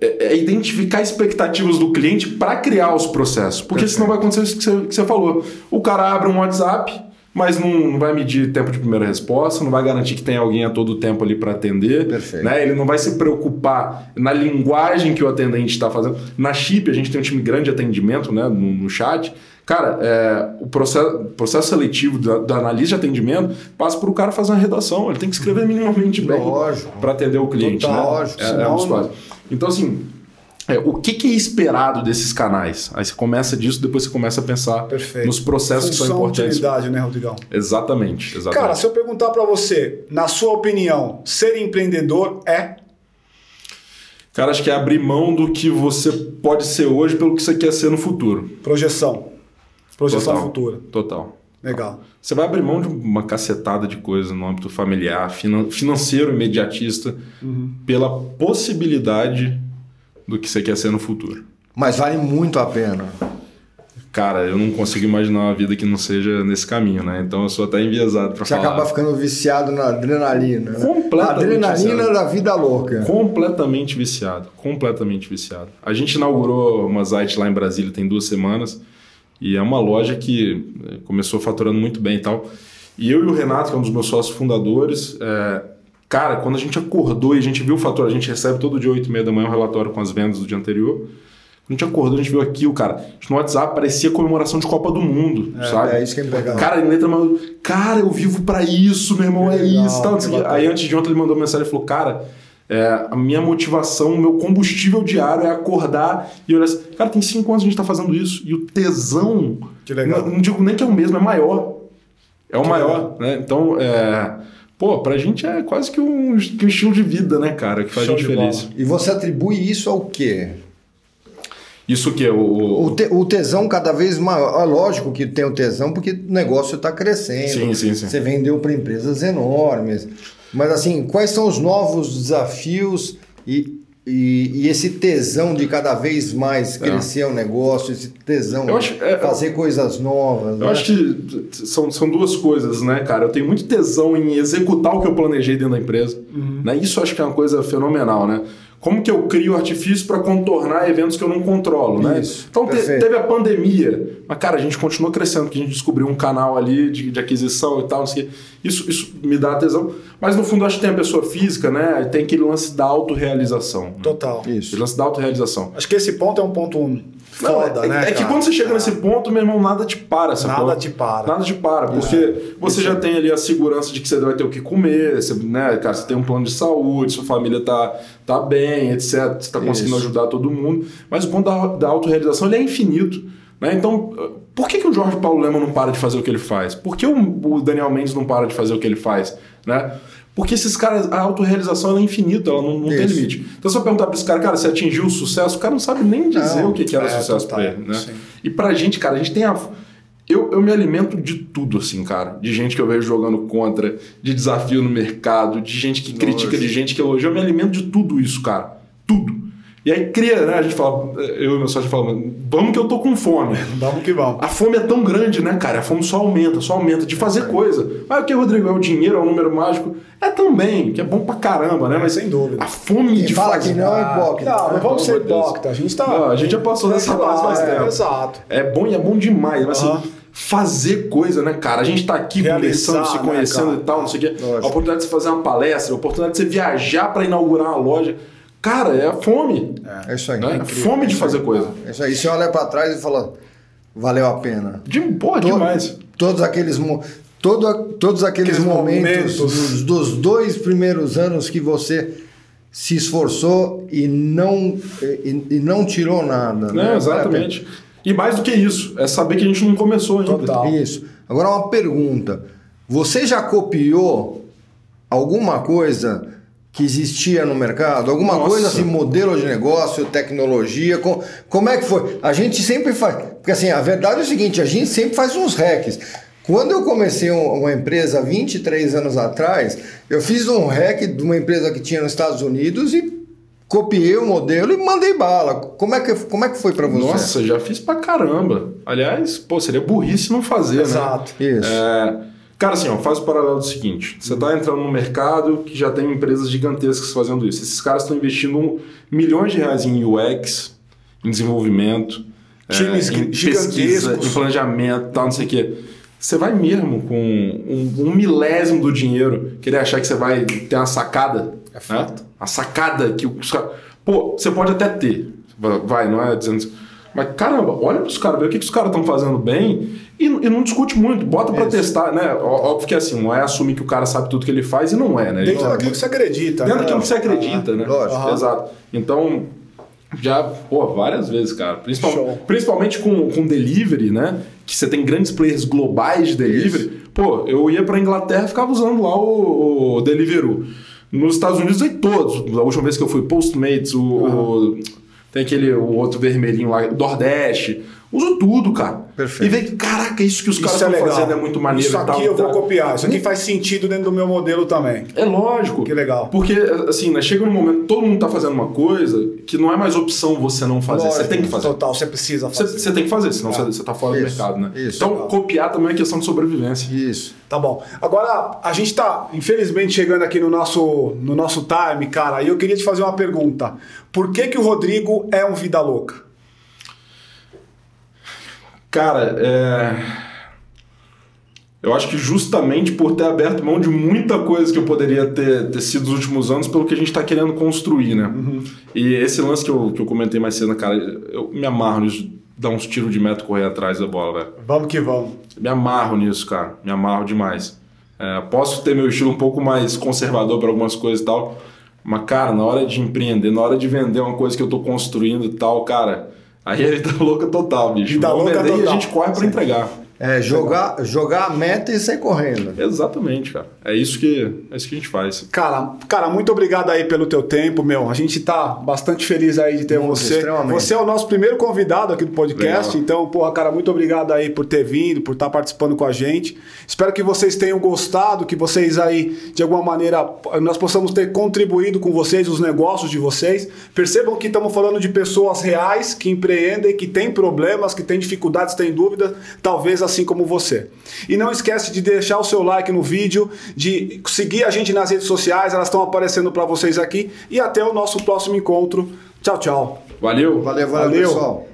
é, é identificar expectativas do cliente para criar os processos. Porque senão vai acontecer isso que você, que você falou. O cara abre um WhatsApp, mas não, não vai medir tempo de primeira resposta, não vai garantir que tem alguém a todo tempo ali para atender. Perfeito. Né? Ele não vai se preocupar na linguagem que o atendente está fazendo. Na Chip, a gente tem um time grande de atendimento né, no, no chat. Cara, é, o processo, processo seletivo da, da analista de atendimento passa para o cara fazer uma redação. Ele tem que escrever minimamente bem para atender o cliente. Total, né? lógico, É, é um. Então, assim, é, o que, que é esperado desses canais? Aí você começa disso, depois você começa a pensar Perfeito. nos processos que são Função, importantes. utilidade, né, Rodrigão? Exatamente, exatamente. Cara, se eu perguntar pra você, na sua opinião, ser empreendedor é Cara, acho que é abrir mão do que você pode ser hoje pelo que você quer ser no futuro. projeção. Projeção Total. futura. Total. Legal. Você vai abrir mão de uma cacetada de coisas no âmbito familiar, finan- financeiro, imediatista, pela possibilidade do que você quer ser no futuro. Mas vale muito a pena. Cara, eu não consigo imaginar uma vida que não seja nesse caminho, né? Então eu sou até enviesado pra Você falar. acaba ficando viciado na adrenalina. né? Completamente Adrenalina viciado. da vida louca. Completamente viciado, completamente viciado. A gente inaugurou uma site lá em Brasília tem duas semanas e é uma loja que eh, começou faturando muito bem e tal. E eu e o Renato, que é um dos meus sócios fundadores, eh, cara, quando a gente acordou e a gente viu o fator, a gente recebe todo dia 8 e meia da manhã um relatório com as vendas do dia anterior. Quando a gente acordou, a gente viu aquilo, cara. No WhatsApp parecia comemoração de Copa do Mundo, sabe? é isso que é legal. Cara, em letra, mano, cara, eu vivo pra isso, meu irmão, é Legal, isso. Tal, que bacana. Aí antes de ontem ele mandou uma mensagem e falou, cara, é, a minha motivação, o meu combustível diário é acordar e olhar assim, cara, tem cinco anos que a gente tá fazendo isso. E o tesão, Que legal. Não, não digo nem que é o mesmo, é maior. É o maior, né? Então, é, pô, pra gente é quase que um, que um estilo de vida, né, cara, que faz Show a gente feliz. bola. E você atribui isso ao quê? Isso que é o... O, te- o tesão cada vez maior. É lógico que tem o tesão porque o negócio está crescendo. Sim, sim, sim. Você vendeu para empresas enormes. Mas assim, quais são os novos desafios e, e, e esse tesão de cada vez mais crescer o negócio, esse tesão Eu de acho- é- fazer coisas novas. Eu né? acho que são, são duas coisas, né, cara? Eu tenho muito tesão em executar o que eu planejei dentro da empresa. Né? Isso eu acho que é uma coisa fenomenal, né? Como que eu crio artifício para contornar eventos que eu não controlo, né? Isso, Então te- teve a pandemia, mas cara, a gente continuou crescendo, porque a gente descobriu um canal ali de, de aquisição e tal, não sei o quê. Isso, isso me dá tesão. Mas no fundo acho que tem a pessoa física, né? Tem aquele lance da autorrealização. né? Total. Isso. Aquele lance da autorrealização. Acho que esse ponto é um ponto foda, Não, é, né? é que cara? quando você chega nesse ponto, meu irmão, nada te para, sacou? Nada te para. Nada te para, porque você já tem ali a segurança de que você vai ter o que comer, você, né, cara, você tem um plano de saúde, sua família tá, tá bem, etc. Você tá conseguindo Isso. ajudar todo mundo. Mas o ponto da, da autorrealização ele é infinito. Né? Então, por que, que o Jorge Paulo Lema não para de fazer o que ele faz? Por que o, o Daniel Mendes não para de fazer o que ele faz? Né? Porque esses caras, a autorrealização é infinita, ela não, não tem limite. Então, se eu perguntar para esse cara, cara, você atingiu o sucesso, o cara não sabe nem dizer Não, o que, que era é, sucesso para ele. Né? sim. E pra gente, cara, a gente tem a. Eu, eu me alimento de tudo, assim, cara. De gente que eu vejo jogando contra, de desafio no mercado, de gente que critica, de gente que elogia. Eu me alimento de tudo isso, cara. Tudo. E aí cria, né? A gente fala, eu e meu sócio falamos, vamos que eu tô com fome. Vamos que vamos. A fome é tão grande, né, cara? A fome só aumenta, só aumenta de fazer coisa. Ah, o que, Rodrigo? É o dinheiro, é o número mágico? É também, que é bom pra caramba, né? Mas sem dúvida. A fome Quem de fala fazer. que não é hipócrita. Não, não né? vamos ser hipócrita. A gente tá. Não, a gente já passou dessa fase É, tempo. Exato. É bom e é bom demais. Mas assim, fazer coisa, né, cara? A gente tá aqui Realizar, conversando, se né, conhecendo cara? e tal, não sei o quê. A oportunidade de você fazer uma palestra, a oportunidade de você viajar para inaugurar uma loja. Cara, é a fome. É isso aí. né? é fome de fazer coisa. É isso aí. Você olha para trás e fala, valeu a pena. De, pô, To- demais. Todos aqueles, todo, todos aqueles, Aqueles momentos, momentos. Dos, dos dois primeiros anos que você se esforçou e não, e, e não tirou nada. Né, né? exatamente. E mais do que isso, é saber que a gente não começou ainda. Total. Isso. Agora uma pergunta. Você já copiou alguma coisa que existia no mercado? Alguma Nossa. coisa assim, modelo de negócio, tecnologia? com- como é que foi? A gente sempre faz. Porque assim, a verdade é o seguinte: a gente sempre faz uns hacks. Quando eu comecei um- uma empresa há 23 anos atrás, eu fiz um hack de uma empresa que tinha nos Estados Unidos e copiei o modelo e mandei bala. Como é que, como é que foi para você? Nossa, já fiz pra caramba. Aliás, pô, seria burrice não fazer, né? Exato. Isso. É, cara, assim, ó, faz o paralelo do seguinte: você está entrando no mercado que já tem empresas gigantescas fazendo isso. Esses caras estão investindo milhões de reais em UX, em desenvolvimento, Times é, em gigantescos. pesquisa, em planejamento, tal, não sei o quê. Você vai mesmo com um, um milésimo do dinheiro querer achar que você vai ter uma sacada? É fato. A sacada que os caras. Pô, você pode até ter. Vai, não é dizendo. Mas caramba, olha pros caras, vê o que, que os caras estão fazendo bem e, e não discute muito, bota pra testar, né? Óbvio que assim, não é assumir que o cara sabe tudo que ele faz e não é, né? Dentro Ele- daquilo que você acredita. Dentro né? daquilo que você acredita, né? lógico. Aham. Exato. Então, já, pô, várias vezes, cara. Principal- principalmente com, com delivery, né? Que você tem grandes players globais de delivery. Pô, eu ia pra Inglaterra e ficava usando lá o, o Deliveroo. Nos Estados Unidos, aí todos. A última vez que eu fui, Postmates, o, o- tem aquele o outro vermelhinho lá, Nordeste. Uso tudo, cara. Perfeito. E que, caraca, isso que os caras Isso é estão legal. fazendo é muito maneiro Isso e tal. aqui eu vou tá? copiar. Isso aqui faz sentido dentro do meu modelo também. É lógico. Que legal. Porque, assim, né, chega num momento todo mundo tá fazendo uma coisa que não é mais opção você não fazer. Lógico, você tem que fazer. Total, você precisa Você, fazer. você tem que fazer, senão Ah, você, você tá fora isso, do mercado, né? isso. então, Legal. copiar também é questão de sobrevivência. Isso. Tá bom. Agora, a gente tá, infelizmente, chegando aqui no nosso, no nosso time, cara, e eu queria te fazer uma pergunta. Por que que o Rodrigo é um vida louca? Cara, é... eu acho que justamente por ter aberto mão de muita coisa que eu poderia ter, ter sido nos últimos anos pelo que a gente está querendo construir, né? E esse lance que eu, que eu comentei mais cedo, cara, eu me amarro nisso, dar uns tiros de meta correr atrás da bola, velho. Vamos que vamos. Me amarro nisso, cara. Me amarro demais. É, posso ter meu estilo um pouco mais conservador para algumas coisas e tal, mas, cara, na hora de empreender, na hora de vender uma coisa que eu tô construindo e tal, cara, aí é vida louca total, bicho. Vida Vamos louca vender e a total. gente corre para entregar. É jogar, jogar a meta e sair correndo. Exatamente, cara. É isso que, é isso que a gente faz. Cara, cara, muito obrigado aí pelo teu tempo, meu. A gente tá bastante feliz aí de ter Muito, você. extremamente. Você é o nosso primeiro convidado aqui do podcast, Legal. então, porra, cara, muito obrigado aí por ter vindo, por estar participando com a gente. Espero que vocês tenham gostado, que vocês aí, de alguma maneira, nós possamos ter contribuído com vocês, os negócios de vocês. Percebam que estamos falando de pessoas reais que empreendem, que têm problemas, que têm dificuldades, têm dúvidas, talvez assim como você. E não esquece de deixar o seu like no vídeo, de seguir a gente nas redes sociais, elas estão aparecendo para vocês aqui. E até o nosso próximo encontro. Tchau, tchau. Valeu! Valeu, valeu, Valeu. pessoal.